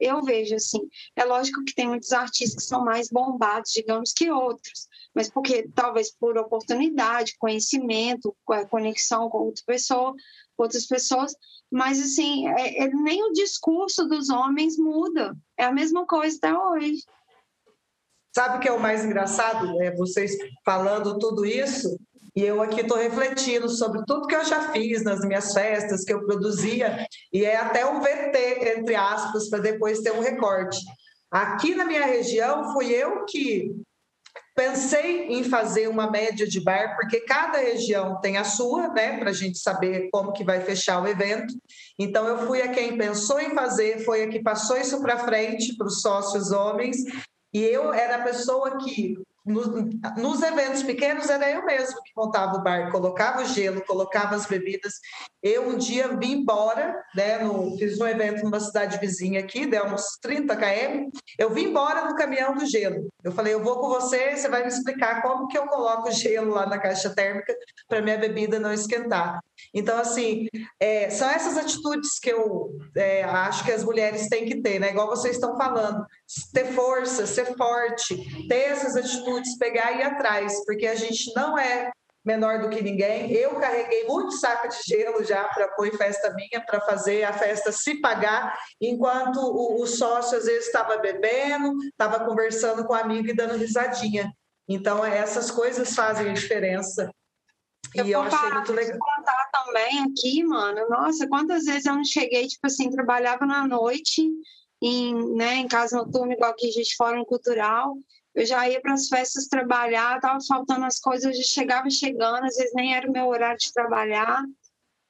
Eu vejo assim. É lógico que tem muitos artistas que são mais bombados, digamos, que outros mas porque talvez por oportunidade, conhecimento, é, conexão com outra pessoa, outras pessoas, mas assim, é, é, nem o discurso dos homens muda, é a mesma coisa até hoje. Sabe o que é o mais engraçado? É vocês falando tudo isso e eu aqui estou refletindo sobre tudo que eu já fiz nas minhas festas, que eu produzia, e é até um VT, entre aspas, para depois ter um recorte. Aqui na minha região, fui eu que Pensei em fazer uma média de bar, porque cada região tem a sua, né, para a gente saber como que vai fechar o evento. Então, eu fui a quem pensou em fazer, foi a que passou isso para frente para os sócios homens, e eu era a pessoa que nos, nos, eventos pequenos era eu mesmo que montava o bar, colocava o gelo, colocava as bebidas. Eu um dia vim embora, né, no, fiz um evento numa cidade vizinha aqui, deu uns 30 km, eu vim embora no caminhão do gelo. Eu falei, eu vou com você, você vai me explicar como que eu coloco gelo lá na caixa térmica para minha bebida não esquentar. Então, assim, é, são essas atitudes que eu é, acho que as mulheres têm que ter, né? Igual vocês estão falando, ter força, ser forte, ter essas atitudes, pegar e ir atrás, porque a gente não é menor do que ninguém. Eu carreguei muito saco de gelo já para pôr em festa minha, para fazer a festa se pagar, enquanto o, o sócio às vezes estava bebendo, estava conversando com um amigo e dando risadinha. Então, essas coisas fazem a diferença. Eu e eu achei muito legal. contar também aqui, mano. Nossa, quantas vezes eu não cheguei, tipo assim, trabalhava na noite, em, né, em casa noturna, igual aqui a gente fórum cultural. Eu já ia para as festas trabalhar, tava faltando as coisas, eu já chegava chegando, às vezes nem era o meu horário de trabalhar.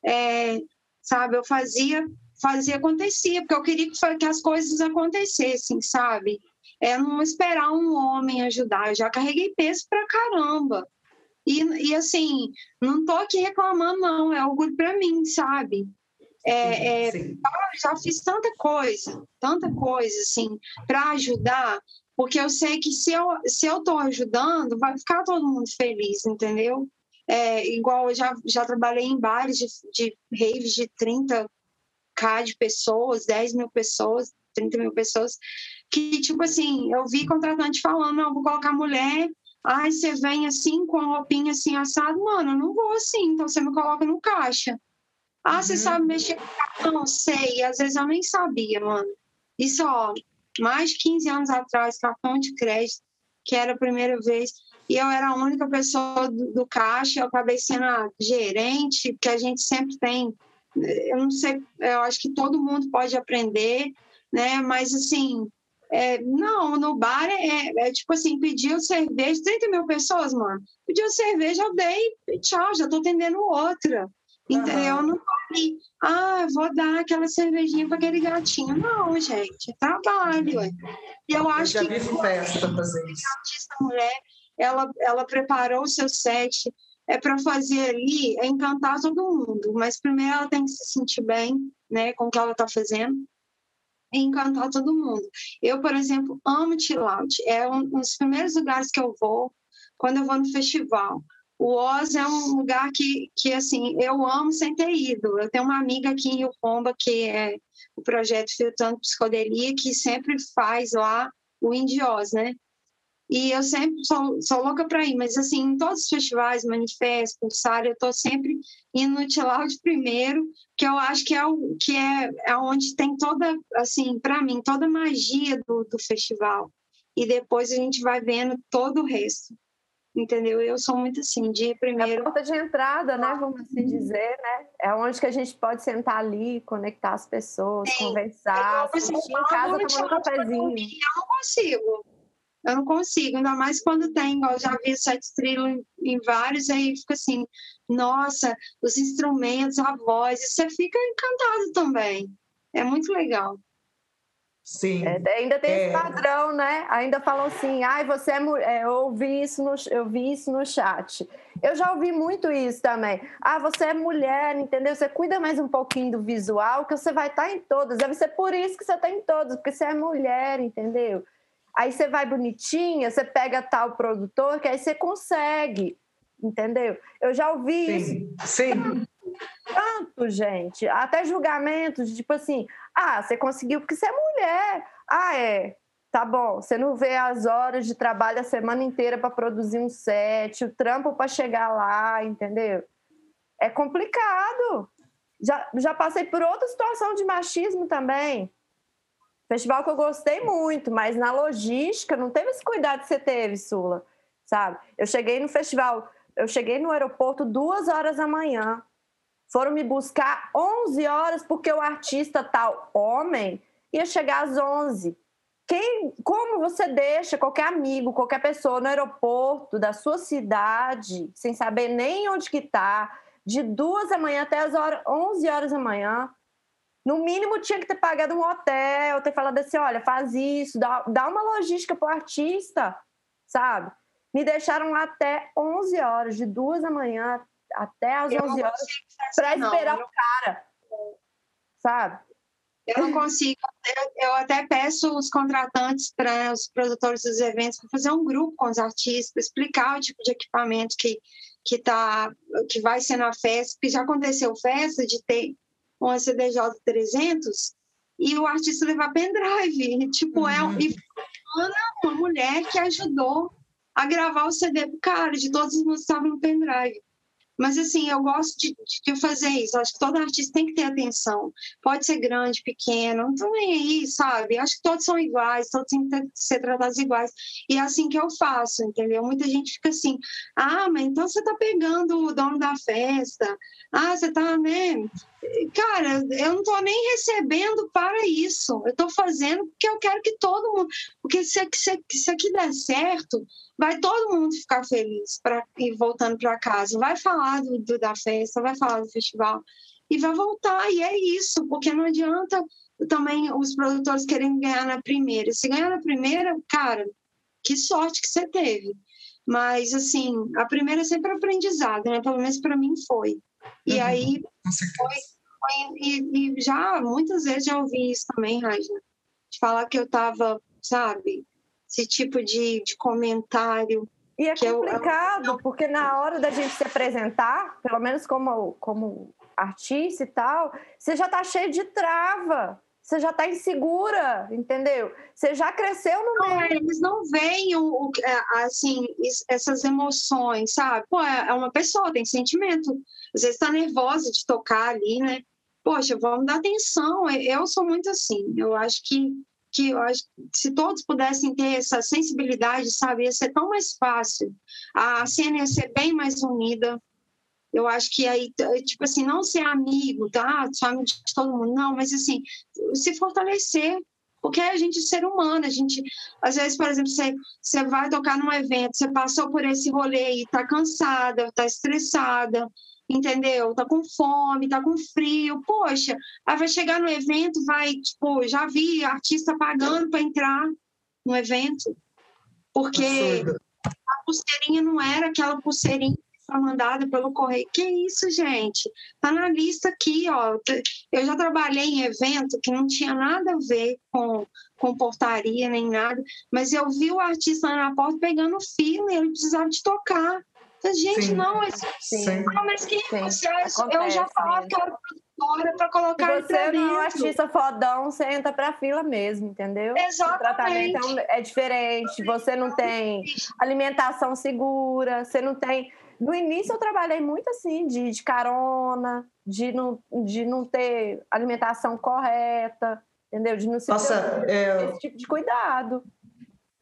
É, sabe, eu fazia, fazia acontecia, porque eu queria que, que as coisas acontecessem, sabe? É não esperar um homem ajudar. Eu já carreguei peso pra caramba. E, e assim, não tô aqui reclamando, não, é orgulho para mim, sabe? É, é, já fiz tanta coisa, tanta coisa, assim, para ajudar, porque eu sei que se eu se eu estou ajudando, vai ficar todo mundo feliz, entendeu? É, igual eu já, já trabalhei em bares de, de raves de 30k de pessoas, 10 mil pessoas, 30 mil pessoas, que, tipo assim, eu vi contratante falando, não, vou colocar mulher Ai, você vem assim, com a roupinha assim, assado. Mano, eu não vou assim, então você me coloca no caixa. Ah, uhum. você sabe mexer com cartão? Sei. Às vezes eu nem sabia, mano. Isso, ó, mais de 15 anos atrás, cartão de crédito, que era a primeira vez. E eu era a única pessoa do, do caixa, eu acabei sendo a gerente, que a gente sempre tem. Eu não sei, eu acho que todo mundo pode aprender, né? Mas, assim, é, não, no bar é, é, tipo assim, pediu cerveja, 30 mil pessoas, mano. Pediu cerveja, eu dei, tchau, já tô atendendo outra. Entendeu? Uhum. Não ali, ah, vou dar aquela cervejinha para aquele gatinho. Não, gente, é trabalho. E eu acho eu já que. Vi festa fazer isso. A artista mulher, ela, ela preparou o seu set, é para fazer ali, é encantar todo mundo, mas primeiro ela tem que se sentir bem, né, com o que ela está fazendo e encantar todo mundo. Eu, por exemplo, amo chill out. É um, um dos primeiros lugares que eu vou quando eu vou no festival. O Oz é um lugar que, que assim, eu amo sem ter ido. Eu tenho uma amiga aqui em Rio Pomba, que é o projeto Filtrando Psicodelia, que sempre faz lá o Indiós, né? E eu sempre sou, sou louca para ir, mas assim, em todos os festivais, Manifesto, Pulsar, eu estou sempre indo no de primeiro, que eu acho que é o que é, é onde tem toda, assim, para mim, toda a magia do, do festival. E depois a gente vai vendo todo o resto entendeu? Eu sou muito assim, de primeiro. É a porta de entrada, né? Vamos assim dizer, né? É onde que a gente pode sentar ali, conectar as pessoas, Sim. conversar, eu, sentir em casa tomando um cafezinho. Eu não consigo. Eu não consigo, ainda mais quando tem, eu já vi sete trilhos em vários, aí fica assim, nossa, os instrumentos, a voz, você fica encantado também. É muito legal. Sim. É, ainda tem é. esse padrão, né? Ainda falam assim, ai, você é mulher. É, eu ouvi isso no, eu vi isso no chat. Eu já ouvi muito isso também. Ah, você é mulher, entendeu? Você cuida mais um pouquinho do visual, que você vai estar tá em todas. Deve ser por isso que você está em todas, porque você é mulher, entendeu? Aí você vai bonitinha, você pega tal produtor, que aí você consegue, entendeu? Eu já ouvi sim, isso. Sim. Tanto, gente. Até julgamentos, tipo assim, ah, você conseguiu porque você é mulher. Ah, é. Tá bom, você não vê as horas de trabalho a semana inteira para produzir um set, o trampo para chegar lá, entendeu? É complicado. Já, já passei por outra situação de machismo também. Festival que eu gostei muito, mas na logística não teve esse cuidado que você teve, Sula, sabe? Eu cheguei no festival, eu cheguei no aeroporto duas horas da manhã. Foram me buscar 11 horas porque o artista tal homem ia chegar às 11. Quem, como você deixa qualquer amigo, qualquer pessoa no aeroporto da sua cidade, sem saber nem onde que tá, de duas da manhã até as horas, 11 horas da manhã, no mínimo tinha que ter pagado um hotel, ter falado assim, olha, faz isso, dá, dá uma logística pro artista, sabe? Me deixaram lá até 11 horas, de duas da manhã até às eu 11 horas para esperar não. o cara, sabe? Eu não consigo. Eu, eu até peço os contratantes para os produtores dos eventos para fazer um grupo com os artistas, explicar o tipo de equipamento que que tá que vai ser na festa, porque já aconteceu festa de ter um CDJ 300 e o artista levar pendrive, <laughs> tipo uhum. é um, e uma mulher que ajudou a gravar o CD pro cara, de todos os músicos estavam no pendrive. Mas, assim, eu gosto de, de, fazer isso. Acho que todo artista tem que ter atenção. Pode ser grande, pequeno, não nem aí, sabe? Acho que todos são iguais, todos têm que ser tratados iguais. E é assim que eu faço, entendeu? Muita gente fica assim, ah, mas então você tá pegando o dono da festa. Ah, você tá, né? Cara, eu não tô nem recebendo para isso. Eu tô fazendo porque eu quero que todo mundo... Porque se, se, se aqui der certo vai todo mundo ficar feliz para ir voltando para casa. Vai falar do, do, da festa, vai falar do festival e vai voltar. E é isso, porque não adianta também os produtores querem ganhar na primeira. Se ganhar na primeira, cara, que sorte que você teve. Mas, assim, a primeira é sempre aprendizado, né? Pelo menos para mim foi. E uhum, aí, foi, foi e, e, já muitas vezes já ouvi isso também, Raja, de falar que eu estava, sabe, esse tipo de, de comentário. E é complicado, eu, eu... porque na hora da gente se apresentar, pelo menos como, como artista e tal, você já tá cheio de trava. Você já tá insegura, entendeu? Você já cresceu no meio. Não, eles não veem o, é, assim, essas emoções, sabe? Pô, é, é uma pessoa, tem sentimento. Às vezes tá nervosa de tocar ali, né? Poxa, vamos dar atenção. Eu sou muito assim. Eu acho que que eu acho se todos pudessem ter essa sensibilidade, sabe, ia ser tão mais fácil. A cena ia ser bem mais unida. Eu acho que aí, tipo assim, não ser amigo, tá? Só amigo de todo mundo, não, mas assim, se fortalecer. Porque a gente é ser humano, a gente, às vezes, por exemplo, você, você vai tocar num evento, você passou por esse rolê e tá cansada, tá estressada, entendeu? Tá com fome, tá com frio, poxa, aí vai chegar no evento, vai, tipo, já vi artista pagando para entrar no evento, porque a pulseirinha não era aquela pulseirinha foi mandada pelo correio. Que isso, gente? Tá na lista aqui, ó. Eu já trabalhei em evento que não tinha nada a ver com, com portaria nem nada, mas eu vi o artista na porta pegando fila e ele precisava de tocar. Gente, Sim. não, esse, Sim. não, mas que Sim. Eu, eu já falava que era produtora para colocar Se você não é um artista fodão, você entra para fila mesmo, entendeu? Exatamente. O tratamento é diferente, você não tem alimentação segura, você não tem no início eu trabalhei muito assim, de, de ter de não, de não ter alimentação correta, entendeu? De não se Nossa, ter é... esse tipo de cuidado.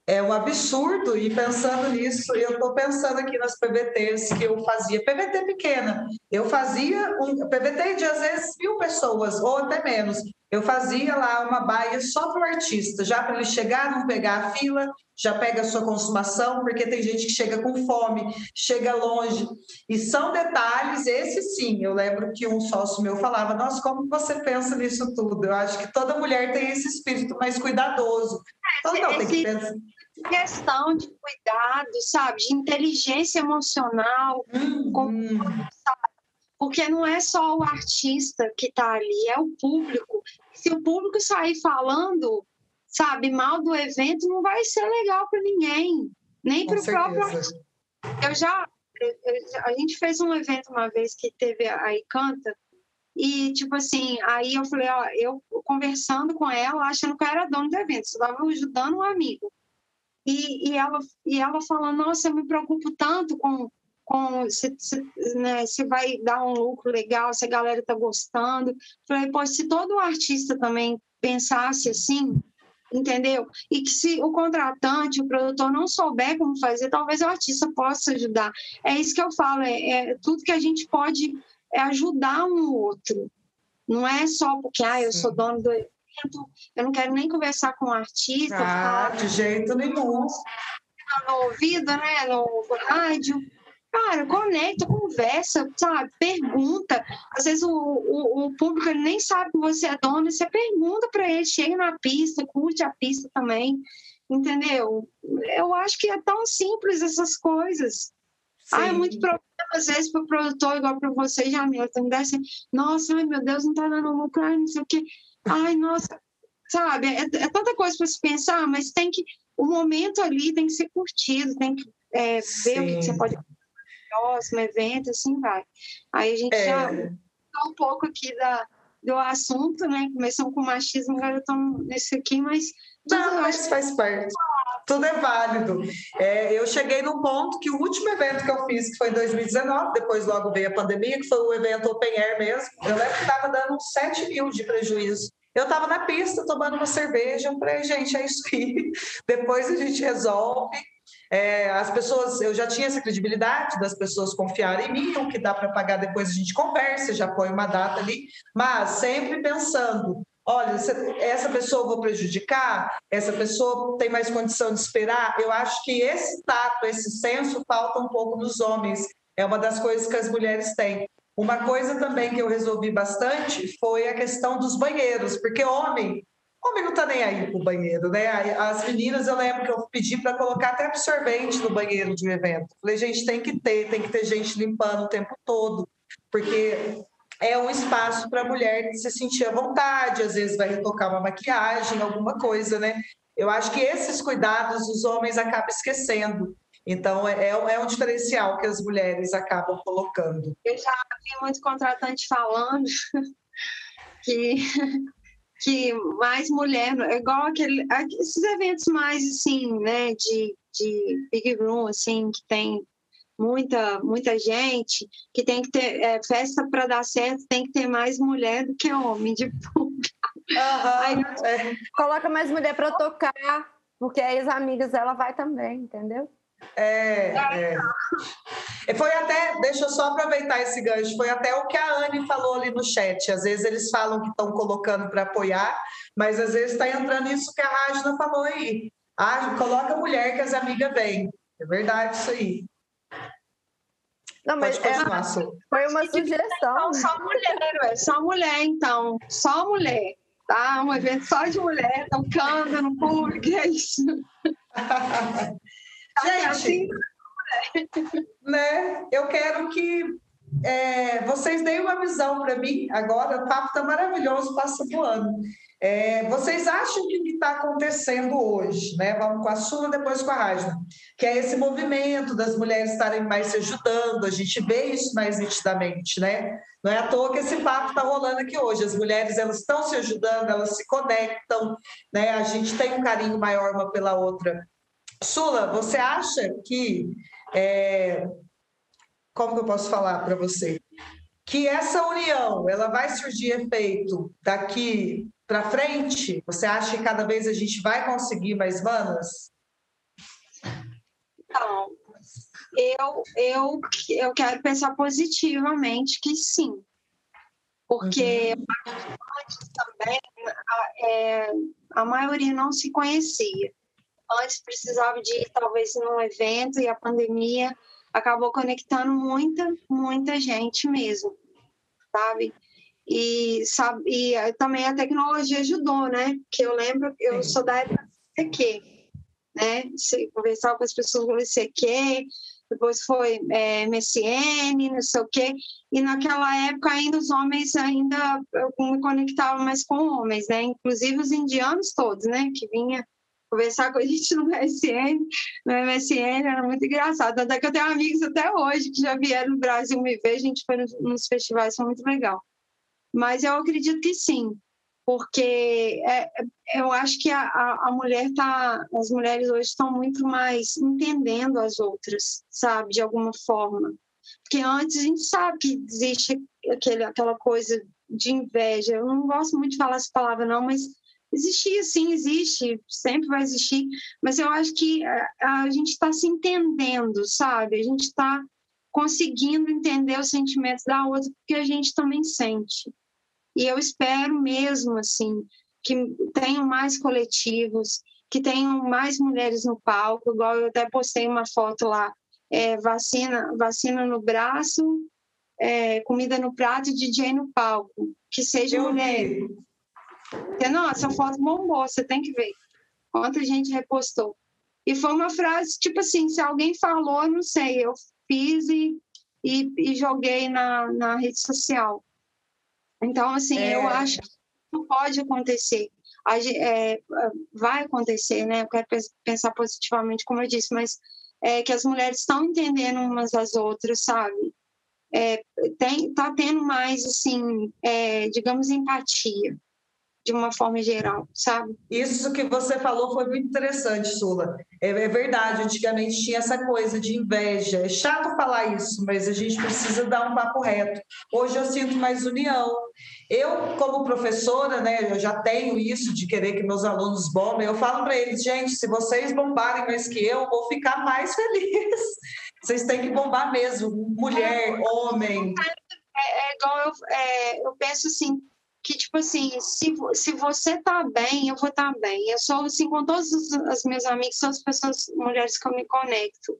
É um absurdo, e pensando nisso, eu estou pensando aqui nas PVTs que eu fazia, PVT pequena, eu fazia um PVT de às vezes mil pessoas, ou até menos. Eu fazia lá uma baia só para o artista, já para ele chegar, não pegar a fila, já pega a sua consumação, porque tem gente que chega com fome, chega longe. E são detalhes, esse sim, eu lembro que um sócio meu falava, nossa, como você pensa nisso tudo? Eu acho que toda mulher tem esse espírito mais cuidadoso. Então, não, tem que pensar questão de cuidado, sabe, de inteligência emocional, uhum. porque não é só o artista que está ali, é o público. Se o público sair falando, sabe, mal do evento, não vai ser legal para ninguém, nem para o próprio. Eu já, a gente fez um evento uma vez que teve a Icanta, e, tipo assim, aí eu falei, ó, eu conversando com ela, achando que eu era dono do evento, estava ajudando um amigo. E, e, ela, e ela falando, nossa, eu me preocupo tanto com, com se, se, né, se vai dar um lucro legal, se a galera está gostando. Falei, pô, se todo artista também pensasse assim, entendeu? E que se o contratante, o produtor não souber como fazer, talvez o artista possa ajudar. É isso que eu falo, é, é tudo que a gente pode é ajudar um outro. Não é só porque, ah, eu Sim. sou dono do eu não quero nem conversar com o artista. Ah, de jeito nenhum. No ouvido, né? No rádio. Cara, conecta, conversa, sabe? Pergunta. Às vezes o, o, o público nem sabe que você é dono, você pergunta para ele, chega na pista, curte a pista também, entendeu? Eu acho que é tão simples essas coisas. Sim. Ah, é muito problema, às vezes, para o produtor, igual para você, Jamila, me dá assim, nossa, ai meu Deus, não está dando lucro, ai, não sei o quê. Ai, nossa, sabe? É, é tanta coisa para se pensar, mas tem que. O momento ali tem que ser curtido, tem que é, ver o que, que, você pode próximo evento, assim vai. Aí a gente é. já um pouco aqui da, do assunto, né? Começamos com machismo, agora estamos nesse aqui, mas. Não, mas faz parte. Tudo é válido. É, eu cheguei num ponto que o último evento que eu fiz, que foi em 2019, depois logo veio a pandemia, que foi o evento Open Air mesmo, eu lembro que estava dando uns 7 mil de prejuízo. Eu estava na pista tomando uma cerveja, eu falei, gente, é isso aí. <laughs> Depois a gente resolve. É, as pessoas, eu já tinha essa credibilidade das pessoas confiarem em mim, o que dá para pagar depois a gente conversa, já põe uma data ali, mas sempre pensando, olha, essa pessoa eu vou prejudicar, essa pessoa tem mais condição de esperar. Eu acho que esse tato, esse senso falta um pouco nos homens. É uma das coisas que as mulheres têm. Uma coisa também que eu resolvi bastante foi a questão dos banheiros, porque homem, homem não está nem aí para o banheiro, né? As meninas, eu lembro que eu pedi para colocar até absorvente no banheiro de um evento. Falei, gente, tem que ter, tem que ter gente limpando o tempo todo, porque é um espaço para a mulher se sentir à vontade, às vezes vai retocar uma maquiagem, alguma coisa, né? Eu acho que esses cuidados os homens acabam esquecendo. Então, é, é, é um diferencial que as mulheres acabam colocando. Eu já vi muito contratante falando <laughs> que, que mais mulher, igual aquele, esses eventos mais assim, né, de, de big room, assim, que tem muita muita gente, que tem que ter é, festa para dar certo, tem que ter mais mulher do que homem de público. Uhum, aí, é. Coloca mais mulher para tocar, porque aí as amigas ela vai também, entendeu? É, é. Foi até, deixa eu só aproveitar esse gancho, foi até o que a Anne falou ali no chat. Às vezes eles falam que estão colocando para apoiar, mas às vezes está entrando isso que a Rágina falou aí. Ah, coloca a mulher que as amigas vêm. É verdade isso aí. Não, mas é, foi uma sugestão. só mulher, só mulher, então. Só mulher. Tá? Um evento só de mulher, tocando no público, é isso. <laughs> Gente, né? Eu quero que é, vocês deem uma visão para mim agora. O papo está maravilhoso, passa voando. É, vocês acham que o que está acontecendo hoje, né? Vamos com a Sula, depois com a Rajna, que é esse movimento das mulheres estarem mais se ajudando, a gente vê isso mais nitidamente, né? Não é à toa que esse papo está rolando aqui hoje. As mulheres elas estão se ajudando, elas se conectam, né? A gente tem um carinho maior uma pela outra. Sula, você acha que é, como que eu posso falar para você? Que essa união, ela vai surgir efeito daqui para frente? Você acha que cada vez a gente vai conseguir mais manas? Então, eu, eu, eu quero pensar positivamente que sim. Porque uhum. antes também a, é, a maioria não se conhecia. Antes precisava de ir talvez num evento e a pandemia acabou conectando muita, muita gente mesmo, sabe? E, sabe, e eh, também a tecnologia ajudou, né? Que eu lembro, eu sou da época do CQ, né? Conversava com as pessoas do CQ, depois foi é, MSN, não sei o quê. E naquela época ainda os homens ainda eu me conectava mais com homens, né? Inclusive os indianos todos, né? Que vinha conversar com a gente no MSN, no MSN era muito engraçado. Até que eu tenho amigos até hoje que já vieram no Brasil me ver, a gente foi nos, festivais, foi muito legal. Mas eu acredito que sim, porque é, eu acho que a, a mulher tá, as mulheres hoje estão muito mais entendendo as outras, sabe, de alguma forma. Porque antes a gente sabe que existe aquele, aquela coisa de inveja. Eu não gosto muito de falar essa palavra, não, mas existia, sim, existe, sempre vai existir. Mas eu acho que a, a gente está se entendendo, sabe? A gente está conseguindo entender os sentimentos da outra, porque a gente também sente. E eu espero mesmo, assim, que tenham mais coletivos, que tenham mais mulheres no palco, igual eu até postei uma foto lá, é, vacina, vacina no braço, é, comida no prato e DJ no palco, que seja eu mulher. Porque, não, essa foto bombou, você tem que ver. Quanta gente repostou. E foi uma frase, tipo assim, se alguém falou, não sei, eu fiz e, e, e joguei na, na rede social. Então, assim, é. eu acho que não pode acontecer. É, vai acontecer, né? Eu quero pensar positivamente, como eu disse, mas é que as mulheres estão entendendo umas às outras, sabe? É, tem, tá tendo mais, assim, é, digamos, empatia de uma forma geral, sabe? Isso que você falou foi muito interessante, Sula. É, é, verdade, antigamente tinha essa coisa de inveja. É chato falar isso, mas a gente precisa dar um papo reto. Hoje eu sinto mais união. Eu, como professora, né, eu já tenho isso de querer que meus alunos bombem. Eu falo para eles, gente, se vocês bombarem mais que eu, eu vou ficar mais <laughs> feliz. Vocês têm que bombar mesmo, mulher, homem. É, é igual eu, é, eu penso assim, que, tipo assim, se, se você tá bem, eu vou estar tá bem. Eu sou, assim, com todas as minhas amigas, são as pessoas, mulheres que eu me conecto.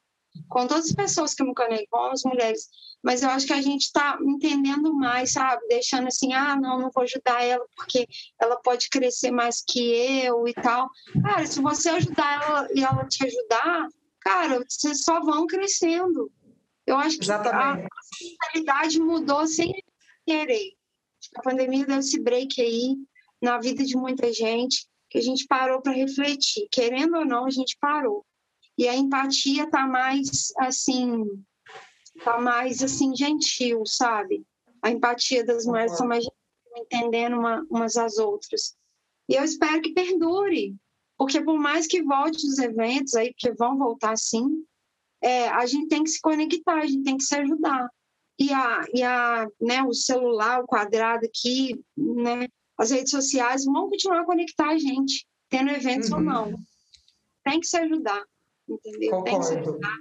Com todas as pessoas que eu me conecto, homens, mulheres. Mas eu acho que a gente está entendendo mais, sabe? Deixando assim, ah, não, não vou ajudar ela porque ela pode crescer mais que eu e tal. Cara, se você ajudar ela e ela te ajudar, cara, vocês só vão crescendo. Eu acho que Exatamente. a mentalidade mudou sem querer a pandemia deu esse break aí na vida de muita gente, que a gente parou para refletir. Querendo ou não, a gente parou. E a empatia está mais assim, tá mais assim gentil, sabe? A empatia das mulheres está mais gentil, entendendo uma, umas às outras. E eu espero que perdure, porque por mais que volte os eventos aí, porque vão voltar sim, é, a gente tem que se conectar, a gente tem que se ajudar e, a, e a, né, o celular, o quadrado aqui, né, as redes sociais vão continuar a conectar a gente, tendo eventos uhum. ou não. Tem que se ajudar, entendeu? Concordo. Tem que se ajudar.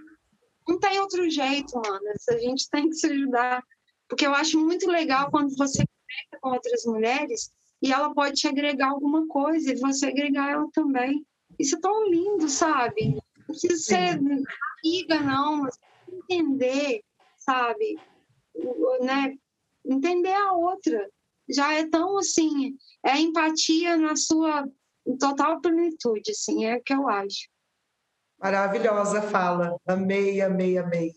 Não tem outro jeito, mano. A gente <laughs> tem que se ajudar. Porque eu acho muito legal quando você conecta com outras mulheres e ela pode te agregar alguma coisa e você agregar ela também. Isso é tão lindo, sabe? Não precisa ser amiga, não, mas entender, sabe? Né, entender a outra. Já é tão assim, é empatia na sua total plenitude, assim, é o que eu acho. Maravilhosa fala. Amei, amei, amei.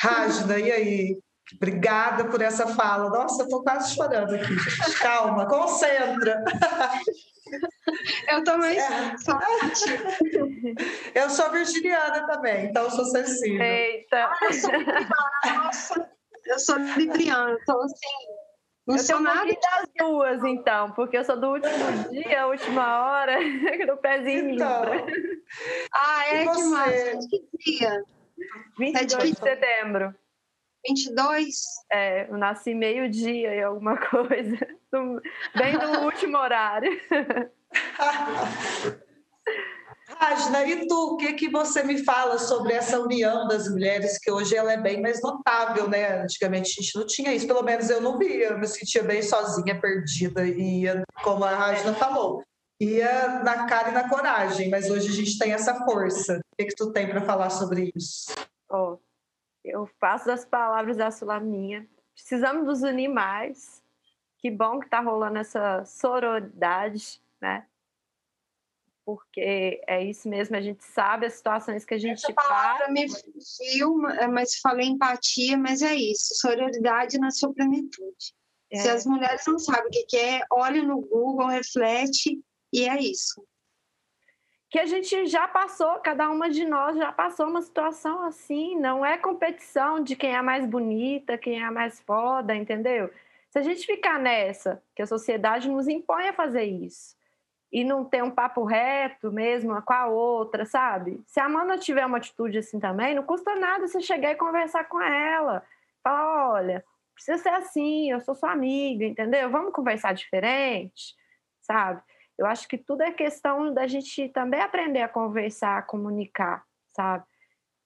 Rajna, e aí? Obrigada por essa fala. Nossa, eu tô quase chorando aqui, gente. Calma, concentra. Eu também É. sou. Eu sou virginiana também, então sou sensível. Eita! Eu sou nossa. Eu sou libriana, então assim. Não Eu sou um nada. das duas, então, porque eu sou do último dia, última hora, <laughs> no pezinho em Então, Libra. Ah, é que massa. Que dia? 22 de difícil. setembro. 22? É, eu nasci meio-dia e alguma <laughs> coisa. Bem no último horário. <laughs> Rajna, e tu, o que, que você me fala sobre essa união das mulheres, que hoje ela é bem mais notável, né? Antigamente a gente não tinha isso, pelo menos eu não via, eu me sentia bem sozinha, perdida, e como a Rajna falou, ia na cara e na coragem, mas hoje a gente tem essa força. O que, que tu tem para falar sobre isso? Ó, eu faço das palavras da Sulaminha. Precisamos nos unir mais. Que bom que tá rolando essa sororidade, né? Porque é isso mesmo, a gente sabe as situações que a gente Essa passa. palavra me fugiu, mas falei empatia, mas é isso. Sororidade na sua plenitude. Se É. as mulheres não sabem o que que é, olha no Google, reflete, e é isso. que a gente já passou, cada uma de nós já passou uma situação assim, não é competição de quem é mais bonita, quem é mais foda, entendeu? Se a gente ficar nessa, que a sociedade nos impõe a fazer isso, e não ter um papo reto mesmo com a outra, sabe? Se a Amanda tiver uma atitude assim também, não custa nada você chegar e conversar com ela. Falar, olha, precisa ser assim, eu sou sua amiga, entendeu? Vamos conversar diferente, sabe? Eu acho que tudo é questão da gente também aprender a conversar, a comunicar, sabe?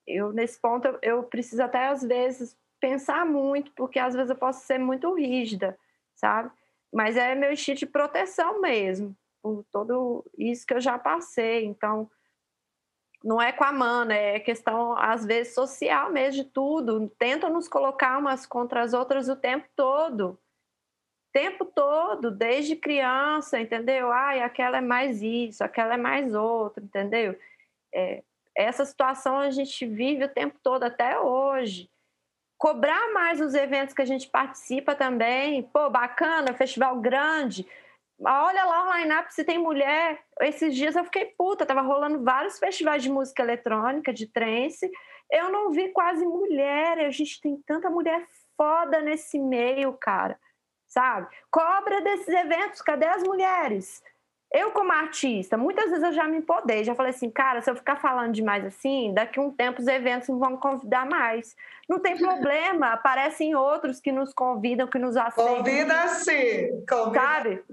Eu, nesse ponto, eu, eu preciso até, às vezes, pensar muito, porque às vezes eu posso ser muito rígida, sabe? Mas é meu instinto de proteção mesmo, por todo isso que eu já passei. Então, não é com a mana, é questão, às vezes, social mesmo de tudo. Tentam nos colocar umas contra as outras o tempo todo tempo todo, desde criança, entendeu? Ai, aquela é mais isso, aquela é mais outro, entendeu? É, essa situação a gente vive o tempo todo, até hoje. Cobrar mais os eventos que a gente participa também. Pô, bacana, festival grande. Olha lá o line-up se tem mulher. Esses dias eu fiquei puta, tava rolando vários festivais de música eletrônica, de trance. Eu não vi quase mulher. A gente tem tanta mulher foda nesse meio, cara sabe? Cobra desses eventos, cadê as mulheres? Eu, como artista, muitas vezes eu já me empodei, já falei assim, cara, se eu ficar falando demais assim, daqui a um tempo os eventos não vão convidar mais. Não tem problema, aparecem outros que nos convidam, que nos aceitam. Convida-se! Convida Sabe?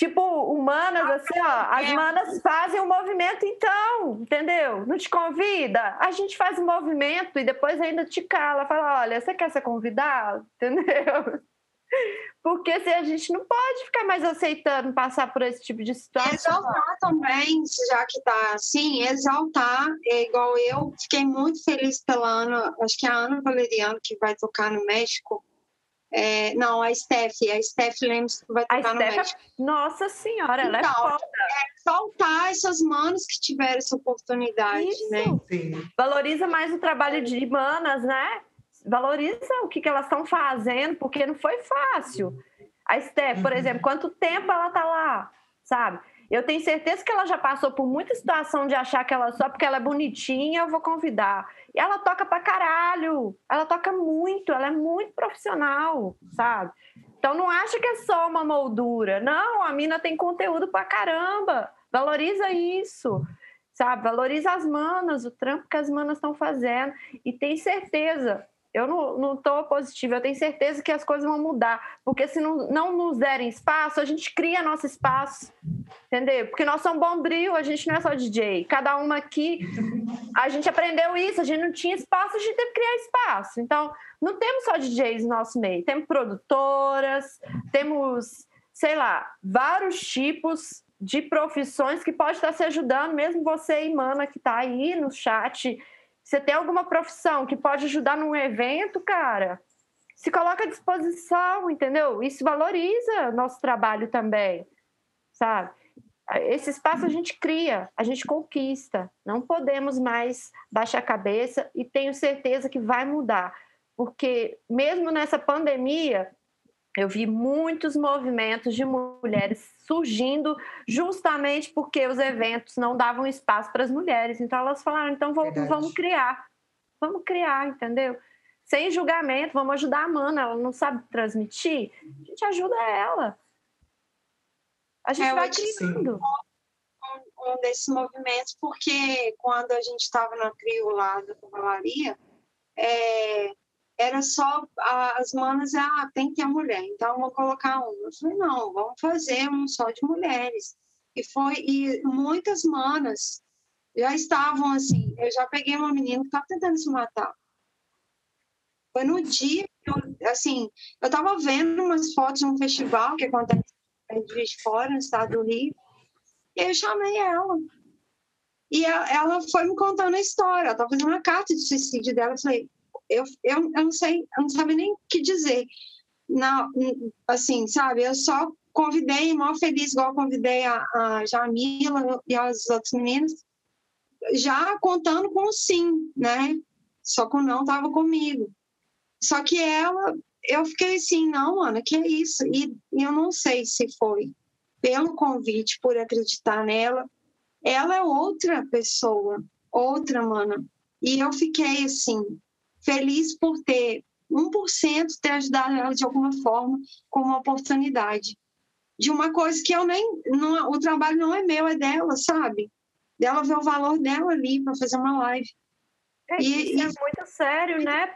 Tipo, humanas, assim, ó, as manas fazem o movimento então, entendeu? Não te convida? A gente faz o movimento e depois ainda te cala, fala, olha, você quer ser convidado? <laughs> Entendeu? Porque se a gente não pode ficar mais aceitando passar por esse tipo de situação. Exaltar também, já que tá assim, exaltar, é igual eu, fiquei muito feliz pela Ana, acho que é a Ana Valeriano que vai tocar no México. É, não, a Steph, a Steph Lemos que vai A tocar no Steph, México. nossa senhora, ela é Então, foda. Exaltar essas manas que tiveram essa oportunidade, Isso. né? Sim. Valoriza mais o trabalho de manas, né? Valoriza o que, que elas estão fazendo, porque não foi fácil. A Steph, por Uhum. exemplo, quanto tempo ela tá lá, sabe? Eu tenho certeza que ela já passou por muita situação de achar que ela só porque ela é bonitinha eu vou convidar. E ela toca pra caralho. Ela toca muito, ela é muito profissional, sabe? Então não acha que é só uma moldura. Não, a mina tem conteúdo pra caramba. Valoriza isso. Sabe? Valoriza as manas, o trampo que as manas estão fazendo. E tem certeza, eu não, tô positiva, eu tenho certeza que as coisas vão mudar. Porque se não, não nos derem espaço, a gente cria nosso espaço. Entendeu? Porque nós somos bombril, a gente não é só DJ. Cada uma aqui, a gente aprendeu isso, a gente não tinha espaço, a gente teve que criar espaço. Então, não temos só DJs no nosso meio, temos produtoras, temos, sei lá, vários tipos de profissões que pode estar se ajudando, mesmo você, Imana, que está aí no chat. Você tem alguma profissão que pode ajudar num evento, cara? Se coloca à disposição, entendeu? Isso valoriza nosso trabalho também, sabe? Esse espaço a gente cria, a gente conquista. Não podemos mais baixar a cabeça e tenho certeza que vai mudar. Porque mesmo nessa pandemia, eu vi muitos movimentos de mulheres surgindo justamente porque os eventos não davam espaço para as mulheres. Então elas falaram, então vamos, vamos criar, vamos criar, entendeu? Sem julgamento, vamos ajudar a Mana, ela não sabe transmitir, a gente ajuda ela. A gente é, vai criando. Um, um desses movimentos, porque quando a gente estava na trio lá da cavalaria, é, era só as manas, ah, tem que ter mulher, então vou colocar uma. Eu falei, não, vamos fazer um só de mulheres. E foi, e muitas manas já estavam assim, eu já peguei uma menina que estava tentando se matar. Foi no dia que eu, assim, eu estava vendo umas fotos de um festival que acontece de Fora, no estado do Rio, e eu chamei ela. E ela foi me contando a história, ela estava fazendo uma carta de suicídio dela, eu falei, eu, eu, eu não sei, eu não sabia nem o que dizer. Não, assim, sabe, eu só convidei, mó feliz, igual convidei a, a Jamila e as outras meninas, já contando com o sim, né? Só que o não estava comigo. Só que ela, eu fiquei assim, não, Ana, que é isso? E, e eu não sei se foi pelo convite, por acreditar nela. Ela é outra pessoa, outra, mana. E eu fiquei assim, feliz por ter 1% ter ajudado ela de alguma forma com uma oportunidade de uma coisa que eu nem não, o trabalho não é meu é dela sabe? Dela ver o valor dela ali para fazer uma live. É, e, isso é muito sério né?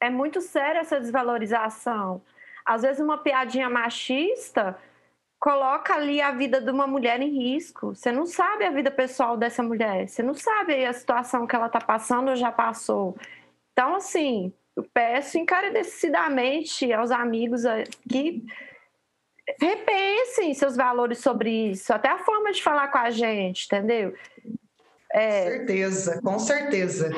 É muito sério essa desvalorização. Às vezes uma piadinha machista coloca ali a vida de uma mulher em risco. Você não sabe a vida pessoal dessa mulher, você não sabe a situação que ela está passando ou já passou. Então, assim, eu peço encarecidamente aos amigos que repensem seus valores sobre isso, até a forma de falar com a gente, entendeu? É, certeza, com certeza.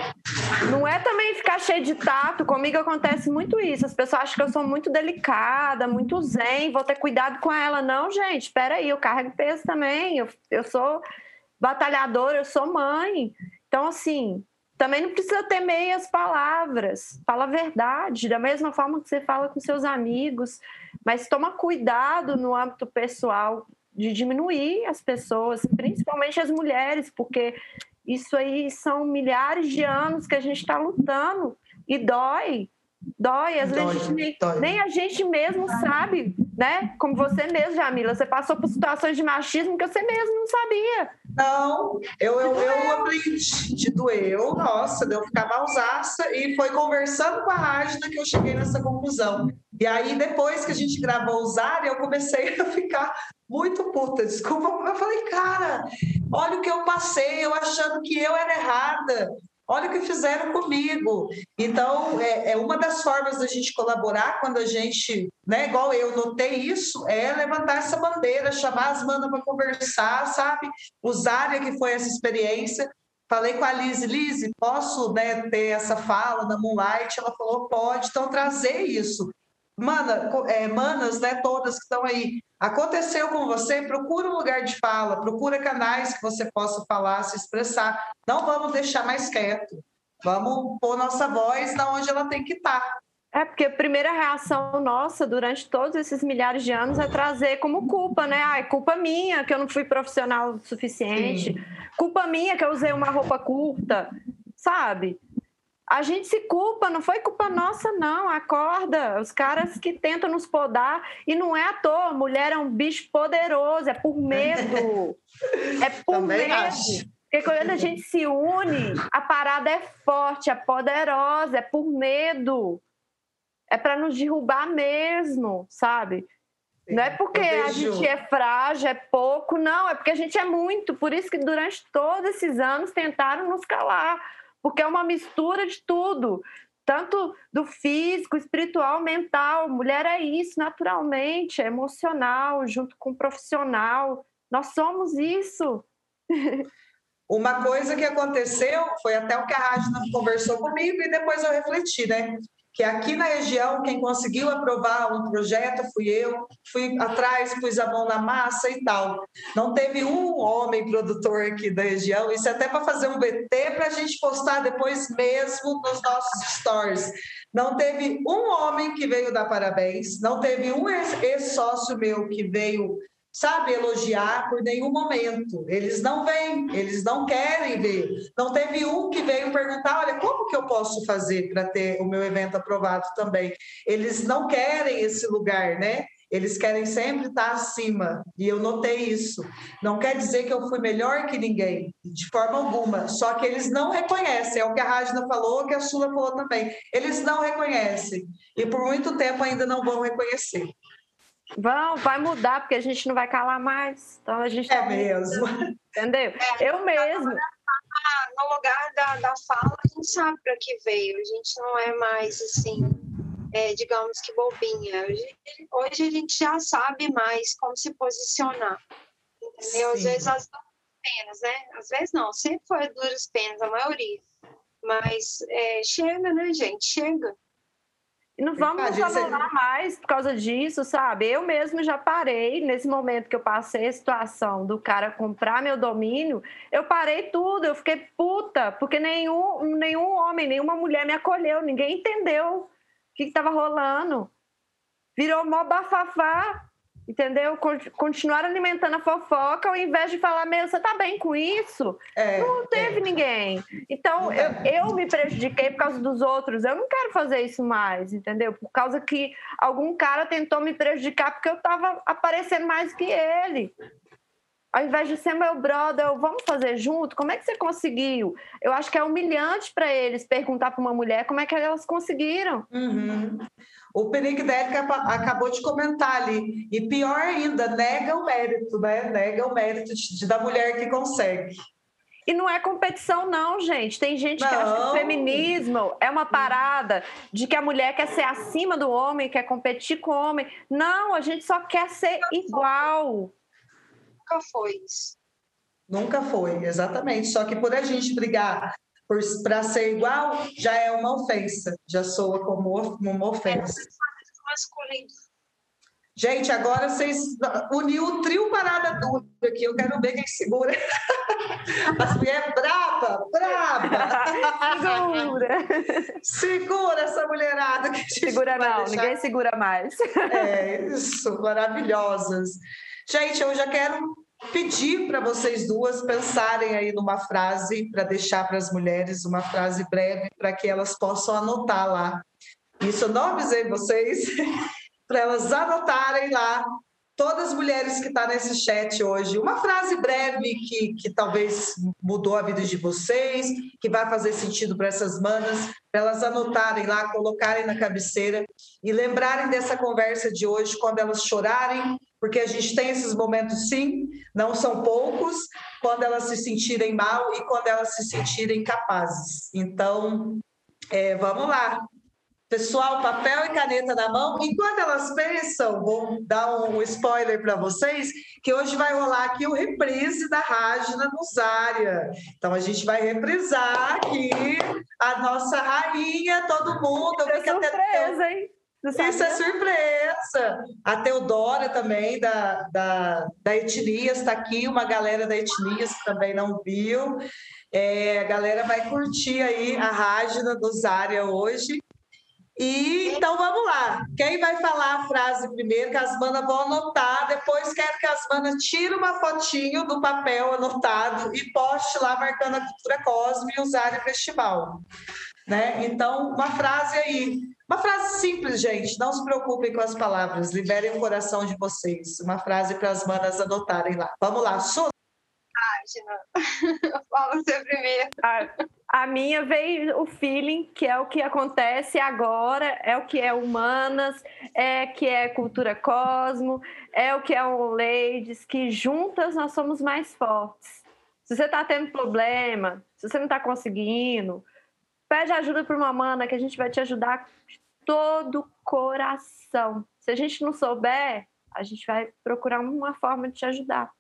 Não é também ficar cheio de tato, comigo acontece muito isso. As pessoas acham que eu sou muito delicada, muito zen, vou ter cuidado com ela. Não, gente, espera aí, eu carrego peso também. Eu, eu sou batalhadora, eu sou mãe. Então, assim, também não precisa ter meias palavras. Fala a verdade, da mesma forma que você fala com seus amigos, mas toma cuidado no âmbito pessoal de diminuir as pessoas, principalmente as mulheres, porque isso aí são milhares de anos que a gente está lutando e dói. Dói, às dói, vezes nem, dói. nem, a gente mesmo sabe, né? Como você mesmo, Jamila, você passou por situações de machismo que você mesmo não sabia. Não, eu, eu, eu aprendi, doeu, nossa, deu ficar malzaça, e foi conversando com a Rágida que eu cheguei nessa conclusão. E aí, depois que a gente gravou o Zara, eu comecei a <laughs> ficar muito puta, desculpa, eu falei, cara, olha o que eu passei, eu achando que eu era errada, Olha o que fizeram comigo. Então, é, é, uma das formas da gente colaborar quando a gente, né, igual eu notei isso, é levantar essa bandeira, chamar as manas para conversar, sabe? Usar que foi essa experiência. Falei com a Liz, Liz, posso né, ter essa fala na Moonlight? Ela falou, pode. Então, trazer isso. Mana, é, manas, né, todas que estão aí, Aconteceu com você, procura um lugar de fala, procura canais que você possa falar, se expressar. Não vamos deixar mais quieto. Vamos pôr nossa voz na onde ela tem que estar. Tá. É, porque a primeira reação nossa durante todos esses milhares de anos é trazer como culpa, né? Ah, é culpa minha que eu não fui profissional o suficiente. Sim. Culpa minha que eu usei uma roupa curta, sabe? A gente se culpa, não foi culpa nossa, não. Acorda, os caras que tentam nos podar, e não é à toa, mulher é um bicho poderoso, é por medo. <laughs> é por Também medo. Acho. Porque quando a gente se une, a parada é forte, é poderosa, é por medo. É para nos derrubar mesmo, sabe? Não é porque a gente é frágil, é pouco, não, é porque a gente é muito. Por isso que durante todos esses anos tentaram nos calar porque é uma mistura de tudo, tanto do físico, espiritual, mental. Mulher é isso, naturalmente, é emocional, junto com o profissional. Nós somos isso. <laughs> Uma coisa que aconteceu foi até o que a Rádio conversou comigo e depois eu refleti, né? Que aqui na região quem conseguiu aprovar um projeto fui eu, fui atrás, pus a mão na massa e tal. Não teve um homem produtor aqui da região, isso é até para fazer um BT para a gente postar depois mesmo nos nossos stories. Não teve um homem que veio dar parabéns, não teve um ex-sócio meu que veio sabe, elogiar por nenhum momento. Eles não vêm, eles não querem ver. Não teve um que veio perguntar: olha, como que eu posso fazer para ter o meu evento aprovado também? Eles não querem esse lugar, né? Eles querem sempre estar acima, e eu notei isso. Não quer dizer que eu fui melhor que ninguém, de forma alguma, só que eles não reconhecem. É o que a Rajna falou, que a Sula falou também. Eles não reconhecem, e por muito tempo ainda não vão reconhecer. Vão, vai mudar, porque a gente não vai calar mais. Então a gente É tá mesmo. Entendeu? É, eu mesmo. No lugar da, da fala, a gente sabe para que veio. A gente não é mais assim, é, digamos que bobinha. Hoje, hoje, a gente já sabe mais como se posicionar. Entendeu? Às vezes as duras penas, né? Às vezes não, sempre foi duras penas, a maioria. Mas é, chega, né, gente? Chega. E não vamos valorar mais por causa disso, sabe? Eu mesmo já parei, nesse momento que eu passei a situação do cara comprar meu domínio, eu parei tudo, eu fiquei puta, porque nenhum, nenhum homem, nenhuma mulher me acolheu, ninguém entendeu o que estava rolando. Virou mó bafafá entendeu? Continuar alimentando a fofoca ao invés de falar, meu, você tá bem com isso? É, não teve é. ninguém. Então, eu, eu me prejudiquei por causa dos outros. Eu não quero fazer isso mais, entendeu? Por causa que algum cara tentou me prejudicar porque eu tava aparecendo mais que ele ao invés de ser meu brother, vamos fazer junto? Como é que você conseguiu? Eu acho que é humilhante para eles perguntar para uma mulher como é que elas conseguiram. Uhum. O Penique Dérica acabou de comentar ali. E pior ainda, nega o mérito, né? Nega o mérito de, da mulher que consegue. E não é competição, não, gente. Tem gente não. que acha que o feminismo é uma parada de que a mulher quer ser acima do homem, quer competir com o homem. Não, a gente só quer ser igual nunca foi isso. Nunca foi, exatamente. Só que por a gente brigar para ser igual, já é uma ofensa, já soa como uma ofensa. É. Gente, agora vocês uniu o trio parada dura aqui. Eu quero ver quem segura. <laughs> As mulheres brava, brava. Segura. Segura essa mulherada. Que segura não, deixar... ninguém segura mais. É, isso, maravilhosas. Gente, eu já quero pedir para vocês duas pensarem aí numa frase para deixar para as mulheres, uma frase breve para que elas possam anotar lá. Isso eu não avisei vocês, <laughs> para elas anotarem lá todas as mulheres que estão tá nesse chat hoje, uma frase breve que, que talvez mudou a vida de vocês, que vai fazer sentido para essas manas, para elas anotarem lá, colocarem na cabeceira e lembrarem dessa conversa de hoje quando elas chorarem, porque a gente tem esses momentos sim, não são poucos, quando elas se sentirem mal e quando elas se sentirem capazes. Então, é, vamos lá, Pessoal, papel e caneta na mão. Enquanto elas pensam, vou dar um spoiler para vocês, que hoje vai rolar aqui o reprise da Rágina Nusária. Então, a gente vai reprisar aqui a nossa rainha, todo mundo. Isso é surpresa, até... hein? Isso é surpresa. A Teodora também, da, da, da Etnias, está aqui, uma galera da Etnias que também não viu. É, a galera vai curtir aí a Rágina Nusária hoje. E então vamos lá. Quem vai falar a frase primeiro, que as manas vão anotar, depois quero que as manas tirem uma fotinho do papel anotado e poste lá marcando a cultura Cosme e usar o festival. Né? Então, uma frase aí. Uma frase simples, gente. Não se preocupem com as palavras. Liberem o coração de vocês. Uma frase para as manas anotarem lá. Vamos lá. Su Fala você primeiro. A, a, minha veio o feeling, que é o que acontece agora, é o que é humanas, é que é cultura cosmo, é o que é o ladies, que juntas nós somos mais fortes. Se você está tendo problema, se você não está conseguindo, pede ajuda para uma mana que a gente vai te ajudar de todo coração. Se a gente não souber, a gente vai procurar uma forma de te ajudar.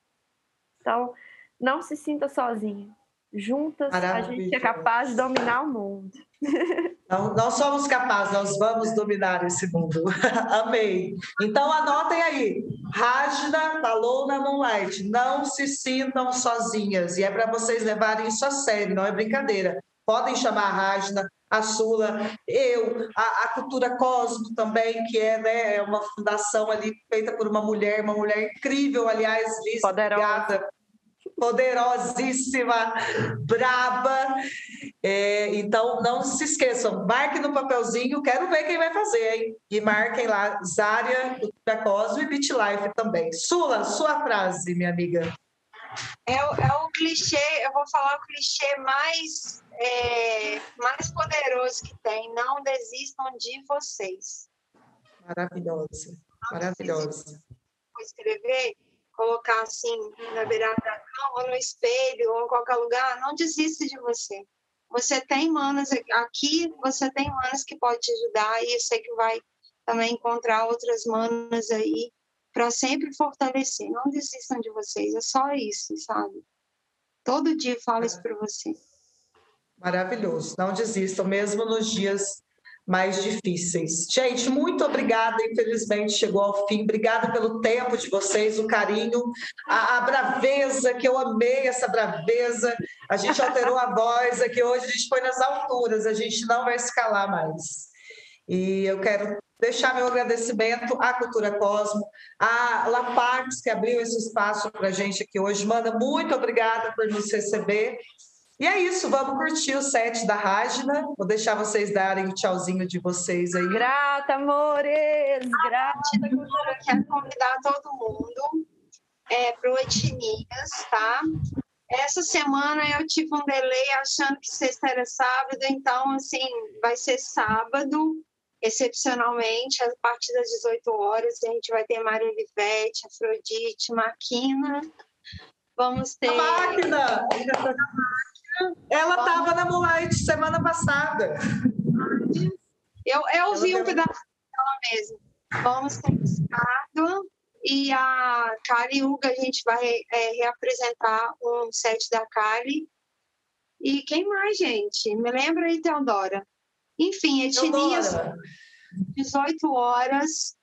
Então, não se sinta sozinha. Juntas Maravilha. a gente é capaz de dominar o mundo. <laughs> Não, não somos capazes, nós vamos dominar esse mundo. <laughs> Amei. Então anotem aí. Rajna falou na Moonlight. Não se sintam sozinhas. E é para vocês levarem isso a sério, não é brincadeira. Podem chamar a Rajna, a Sula, eu, a, a, Cultura Cosmo também, que é, né, é uma fundação ali feita por uma mulher, uma mulher incrível, aliás, Liz, obrigada poderosíssima, braba. É, então, não se esqueçam, marquem no papelzinho, quero ver quem vai fazer, hein? E marquem lá, Zária, da Cosmo e BitLife também. Sula, sua frase, minha amiga. É, é o clichê, eu vou falar o clichê mais, é, mais poderoso que tem. Não desistam de vocês. Maravilhosa, maravilhosa. Vou escrever colocar assim na beirada da cama, ou no espelho, ou em qualquer lugar, não desista de você. Você tem manas aqui, você tem manas que pode te ajudar e eu sei que vai também encontrar outras manas aí para sempre fortalecer. Não desistam de vocês, é só isso, sabe? Todo dia falo isso para você. Maravilhoso. Não desistam, mesmo nos dias mais difíceis. Gente, muito obrigada. Infelizmente chegou ao fim. Obrigada pelo tempo de vocês, o carinho, a, a braveza, que eu amei essa braveza. A gente alterou a voz aqui hoje, a gente foi nas alturas, a gente não vai escalar mais. E eu quero deixar meu agradecimento à Cultura Cosmo, à Lapartes, que abriu esse espaço para a gente aqui hoje. Manda, muito obrigada por nos receber. E é isso, vamos curtir o set da Rágina. Vou deixar vocês darem o tchauzinho de vocês aí. Grata, amores! Grata! Eu quero convidar todo mundo é, para o Etnias, tá? Essa semana eu tive um delay achando que sexta era sábado, então, assim, vai ser sábado, excepcionalmente, a partir das 18 horas. A gente vai ter Mário Olivete, Afrodite, Maquina. Vamos ter. A máquina! Ela estava na Moonlight semana passada. Eu, eu vi um pedaço dela mesmo. Vamos ter Ricardo e a Kali Uga, a gente vai é, reapresentar um set da Kali. E quem mais, gente? Me lembra aí, Teodora. Enfim, etnias, 18 horas,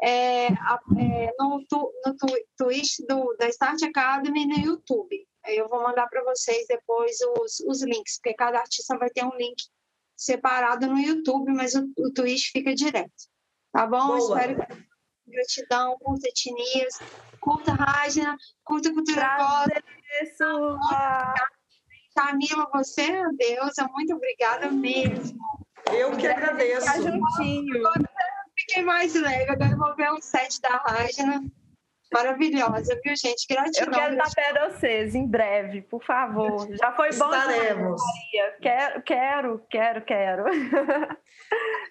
é, é, no, no Twitch do, da Start Academy no YouTube. Eu vou mandar para vocês depois os, os links, porque cada artista vai ter um link separado no YouTube, mas o, o Twitch fica direto. Tá bom? Boa. Espero que gratidão, curta etnias, curta Rajna, curta cultura pop. Camila, você, é Deus, muito obrigada mesmo. Eu que agradeço. Juntinho. fiquei mais leve, agora eu vou ver o set da Rajna maravilhosa, viu, gente? Gratidão. Eu quero estar perto de vocês em breve, por favor. <laughs> Já foi bom. Estaremos. Quero, quero, quero, quero. <laughs>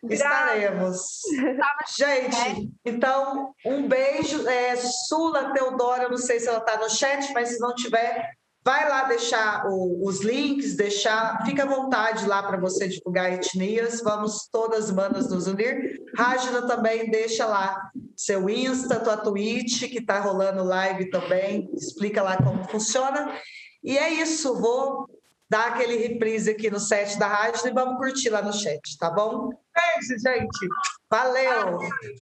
Estaremos. gente, então, um beijo. É, Sula Teodora, não sei se ela está no chat, mas se não tiver, Vai lá deixar o, os links, deixar, fica à vontade lá para você divulgar etnias. Vamos todas manas nos unir. Rágina também deixa lá seu Insta, tua Twitch, que está rolando live também. Explica lá como funciona. E é isso, vou dar aquele reprise aqui no set da rádio e vamos curtir lá no chat, tá bom? Beijo, gente. Valeu!